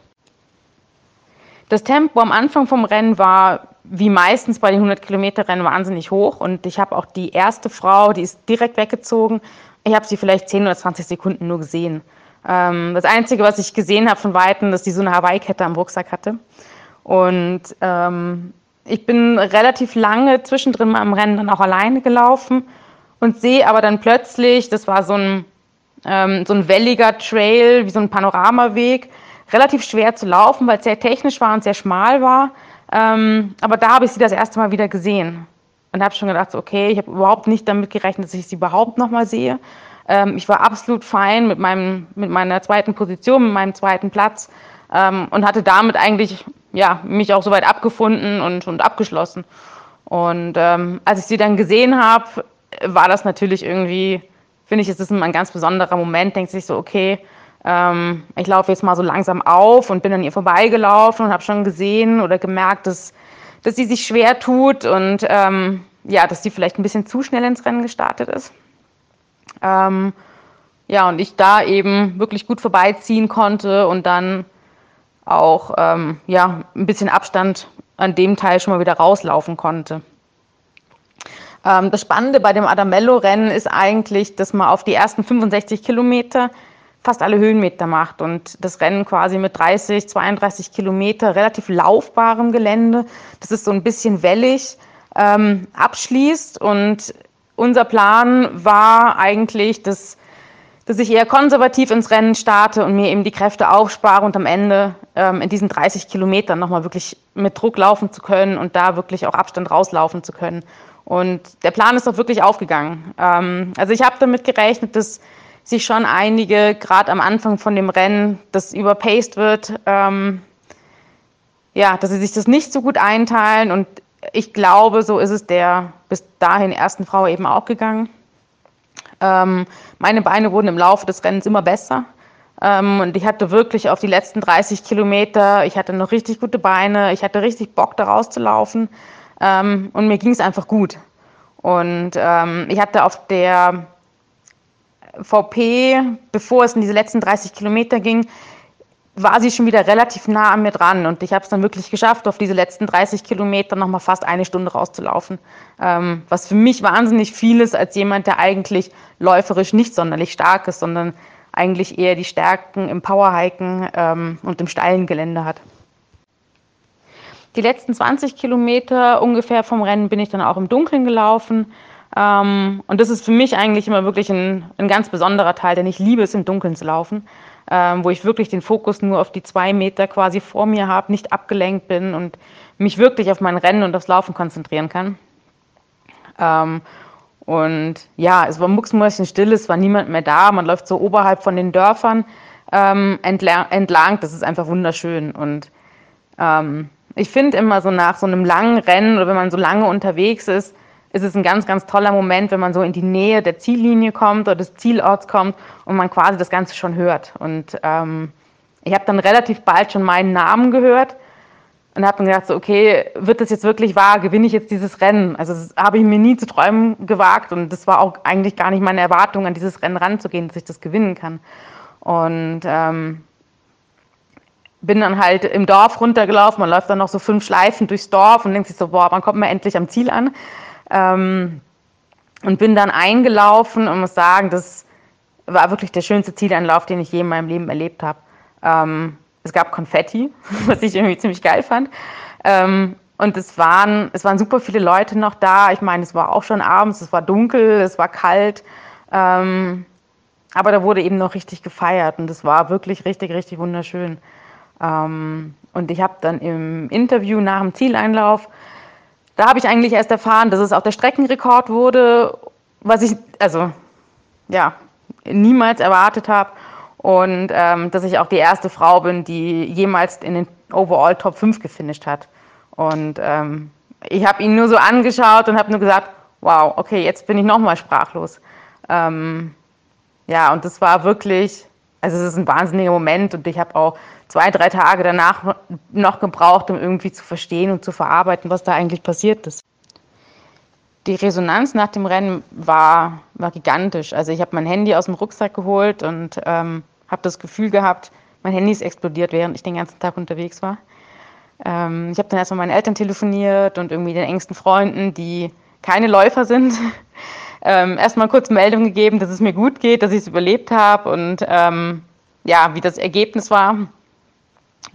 Das Tempo am Anfang vom Rennen war wie meistens bei den 100 Kilometer Rennen wahnsinnig hoch und ich habe auch die erste Frau, die ist direkt weggezogen. Ich habe sie vielleicht 10 oder 20 Sekunden nur gesehen. Ähm, das Einzige, was ich gesehen habe von Weitem, dass sie so eine Hawaii-Kette am Rucksack hatte. Und ähm, ich bin relativ lange zwischendrin mal im Rennen dann auch alleine gelaufen und sehe aber dann plötzlich, das war so ein, ähm, so ein welliger Trail, wie so ein Panoramaweg, relativ schwer zu laufen, weil es sehr technisch war und sehr schmal war. Ähm, aber da habe ich sie das erste Mal wieder gesehen und habe schon gedacht, okay, ich habe überhaupt nicht damit gerechnet, dass ich sie überhaupt nochmal sehe. Ähm, ich war absolut fein mit, meinem, mit meiner zweiten Position, mit meinem zweiten Platz ähm, und hatte damit eigentlich ja, mich auch soweit abgefunden und, und abgeschlossen. Und ähm, als ich sie dann gesehen habe, war das natürlich irgendwie, finde ich, es ist ein ganz besonderer Moment, denkt sich so, okay, ähm, ich laufe jetzt mal so langsam auf und bin an ihr vorbeigelaufen und habe schon gesehen oder gemerkt, dass, dass sie sich schwer tut und ähm, ja, dass sie vielleicht ein bisschen zu schnell ins Rennen gestartet ist. Ähm, ja, und ich da eben wirklich gut vorbeiziehen konnte und dann auch ähm, ja, ein bisschen Abstand an dem Teil schon mal wieder rauslaufen konnte. Ähm, das Spannende bei dem Adamello-Rennen ist eigentlich, dass man auf die ersten 65 Kilometer fast alle Höhenmeter macht und das Rennen quasi mit 30, 32 Kilometer relativ laufbarem Gelände, das ist so ein bisschen wellig, ähm, abschließt. Und unser Plan war eigentlich, dass, dass ich eher konservativ ins Rennen starte und mir eben die Kräfte aufspare und am Ende ähm, in diesen 30 Kilometern nochmal wirklich mit Druck laufen zu können und da wirklich auch Abstand rauslaufen zu können. Und der Plan ist auch wirklich aufgegangen. Ähm, also ich habe damit gerechnet, dass sich schon einige, gerade am Anfang von dem Rennen, das überpaced wird, ähm, ja, dass sie sich das nicht so gut einteilen und ich glaube, so ist es der bis dahin ersten Frau eben auch gegangen. Ähm, meine Beine wurden im Laufe des Rennens immer besser. Ähm, und ich hatte wirklich auf die letzten 30 Kilometer, ich hatte noch richtig gute Beine, ich hatte richtig Bock, da rauszulaufen. Ähm, und mir ging es einfach gut. Und ähm, ich hatte auf der VP, bevor es in diese letzten 30 Kilometer ging, war sie schon wieder relativ nah an mir dran und ich habe es dann wirklich geschafft, auf diese letzten 30 Kilometer nochmal fast eine Stunde rauszulaufen. Ähm, was für mich wahnsinnig viel ist als jemand, der eigentlich läuferisch nicht sonderlich stark ist, sondern eigentlich eher die Stärken im Powerhiken ähm, und im steilen Gelände hat. Die letzten 20 Kilometer ungefähr vom Rennen bin ich dann auch im Dunkeln gelaufen. Ähm, und das ist für mich eigentlich immer wirklich ein, ein ganz besonderer Teil, denn ich liebe es, im Dunkeln zu laufen, ähm, wo ich wirklich den Fokus nur auf die zwei Meter quasi vor mir habe, nicht abgelenkt bin und mich wirklich auf mein Rennen und aufs Laufen konzentrieren kann. Ähm, und ja, es war mucksmäuschenstill, es war niemand mehr da. Man läuft so oberhalb von den Dörfern ähm, entlang, entlang. Das ist einfach wunderschön. Und ähm, ich finde immer so nach so einem langen Rennen oder wenn man so lange unterwegs ist, ist es ein ganz, ganz toller Moment, wenn man so in die Nähe der Ziellinie kommt oder des Zielorts kommt und man quasi das Ganze schon hört. Und ähm, ich habe dann relativ bald schon meinen Namen gehört und habe dann gedacht, so, okay, wird das jetzt wirklich wahr? Gewinne ich jetzt dieses Rennen? Also das habe ich mir nie zu träumen gewagt und das war auch eigentlich gar nicht meine Erwartung, an dieses Rennen ranzugehen, dass ich das gewinnen kann. Und ähm, bin dann halt im Dorf runtergelaufen, man läuft dann noch so fünf Schleifen durchs Dorf und denkt sich so, boah, wann kommt man endlich am Ziel an? Ähm, und bin dann eingelaufen und muss sagen, das war wirklich der schönste Zielanlauf, den ich je in meinem Leben erlebt habe. Ähm, es gab Konfetti, *laughs* was ich irgendwie ziemlich geil fand. Ähm, und es waren, es waren super viele Leute noch da. Ich meine, es war auch schon abends, es war dunkel, es war kalt. Ähm, aber da wurde eben noch richtig gefeiert und es war wirklich richtig, richtig wunderschön. Ähm, und ich habe dann im Interview nach dem Zieleinlauf, da habe ich eigentlich erst erfahren, dass es auch der Streckenrekord wurde, was ich, also, ja, niemals erwartet habe und ähm, dass ich auch die erste Frau bin, die jemals in den Overall Top 5 gefinisht hat. Und ähm, ich habe ihn nur so angeschaut und habe nur gesagt, wow, okay, jetzt bin ich nochmal sprachlos. Ähm, ja, und das war wirklich, also es ist ein wahnsinniger Moment und ich habe auch zwei, drei Tage danach noch gebraucht, um irgendwie zu verstehen und zu verarbeiten, was da eigentlich passiert ist. Die Resonanz nach dem Rennen war, war gigantisch. Also ich habe mein Handy aus dem Rucksack geholt und ähm, habe das Gefühl gehabt, mein Handy ist explodiert, während ich den ganzen Tag unterwegs war. Ähm, ich habe dann erstmal meinen Eltern telefoniert und irgendwie den engsten Freunden, die keine Läufer sind, ähm, erstmal kurz Meldung gegeben, dass es mir gut geht, dass ich es überlebt habe und ähm, ja, wie das Ergebnis war.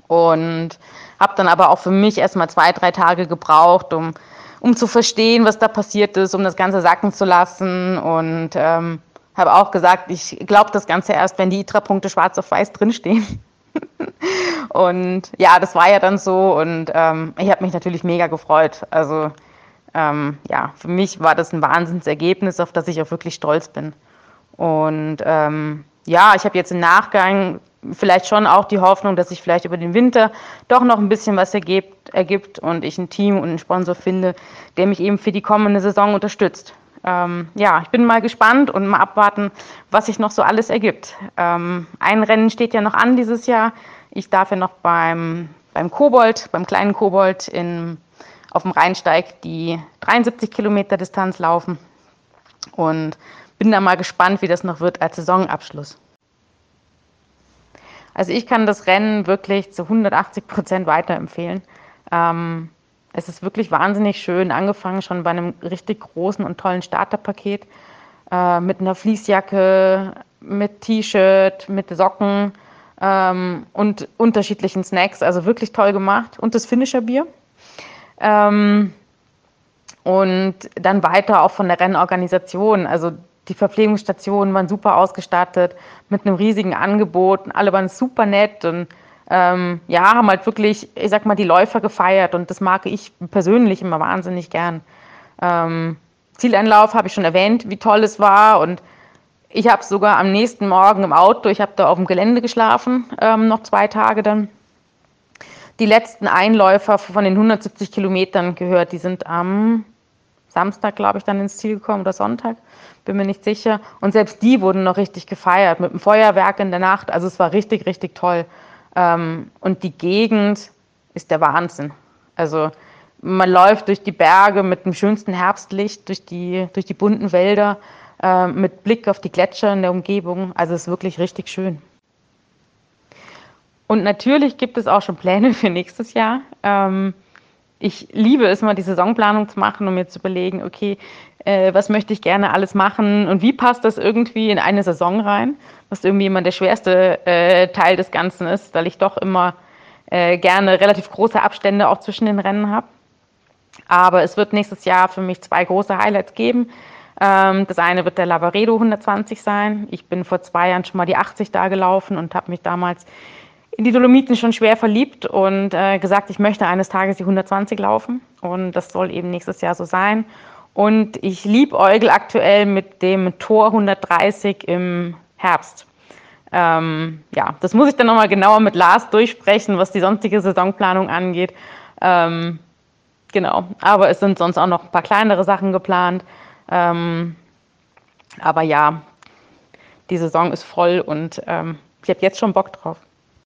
Und habe dann aber auch für mich erstmal zwei, drei Tage gebraucht, um, um zu verstehen, was da passiert ist, um das Ganze sacken zu lassen und ähm, habe auch gesagt, ich glaube das Ganze erst, wenn die ITRA-Punkte schwarz auf weiß drinstehen. *laughs* und ja, das war ja dann so und ähm, ich habe mich natürlich mega gefreut. Also ähm, ja, für mich war das ein Wahnsinnsergebnis, auf das ich auch wirklich stolz bin. Und ähm, ja, ich habe jetzt im Nachgang vielleicht schon auch die Hoffnung, dass sich vielleicht über den Winter doch noch ein bisschen was ergibt, ergibt und ich ein Team und einen Sponsor finde, der mich eben für die kommende Saison unterstützt ähm, ja, ich bin mal gespannt und mal abwarten, was sich noch so alles ergibt. Ähm, ein Rennen steht ja noch an dieses Jahr. Ich darf ja noch beim, beim Kobold, beim kleinen Kobold in, auf dem Rheinsteig die 73 Kilometer Distanz laufen und bin da mal gespannt, wie das noch wird als Saisonabschluss. Also ich kann das Rennen wirklich zu 180 Prozent weiterempfehlen. Ähm, es ist wirklich wahnsinnig schön, angefangen schon bei einem richtig großen und tollen Starterpaket äh, mit einer Fließjacke, mit T-Shirt, mit Socken ähm, und unterschiedlichen Snacks. Also wirklich toll gemacht. Und das Finisher-Bier. Ähm, und dann weiter auch von der Rennorganisation. Also die Verpflegungsstationen waren super ausgestattet mit einem riesigen Angebot. Alle waren super nett und ähm, ja, haben halt wirklich, ich sag mal, die Läufer gefeiert und das mag ich persönlich immer wahnsinnig gern. Ähm, Zieleinlauf habe ich schon erwähnt, wie toll es war und ich habe sogar am nächsten Morgen im Auto, ich habe da auf dem Gelände geschlafen, ähm, noch zwei Tage dann. Die letzten Einläufer von den 170 Kilometern gehört, die sind am Samstag, glaube ich, dann ins Ziel gekommen oder Sonntag, bin mir nicht sicher. Und selbst die wurden noch richtig gefeiert mit dem Feuerwerk in der Nacht. Also es war richtig, richtig toll. Ähm, und die Gegend ist der Wahnsinn. Also man läuft durch die Berge mit dem schönsten Herbstlicht, durch die, durch die bunten Wälder, äh, mit Blick auf die Gletscher in der Umgebung. Also es ist wirklich richtig schön. Und natürlich gibt es auch schon Pläne für nächstes Jahr. Ähm, ich liebe es mal, die Saisonplanung zu machen, um mir zu überlegen, okay, äh, was möchte ich gerne alles machen und wie passt das irgendwie in eine Saison rein, was irgendwie immer der schwerste äh, Teil des Ganzen ist, weil ich doch immer äh, gerne relativ große Abstände auch zwischen den Rennen habe. Aber es wird nächstes Jahr für mich zwei große Highlights geben. Ähm, das eine wird der Lavaredo 120 sein. Ich bin vor zwei Jahren schon mal die 80 da gelaufen und habe mich damals in die Dolomiten schon schwer verliebt und äh, gesagt, ich möchte eines Tages die 120 laufen. Und das soll eben nächstes Jahr so sein. Und ich liebäugel aktuell mit dem Tor 130 im Herbst. Ähm, ja, das muss ich dann nochmal genauer mit Lars durchsprechen, was die sonstige Saisonplanung angeht. Ähm, genau, aber es sind sonst auch noch ein paar kleinere Sachen geplant. Ähm, aber ja, die Saison ist voll und ähm, ich habe jetzt schon Bock drauf.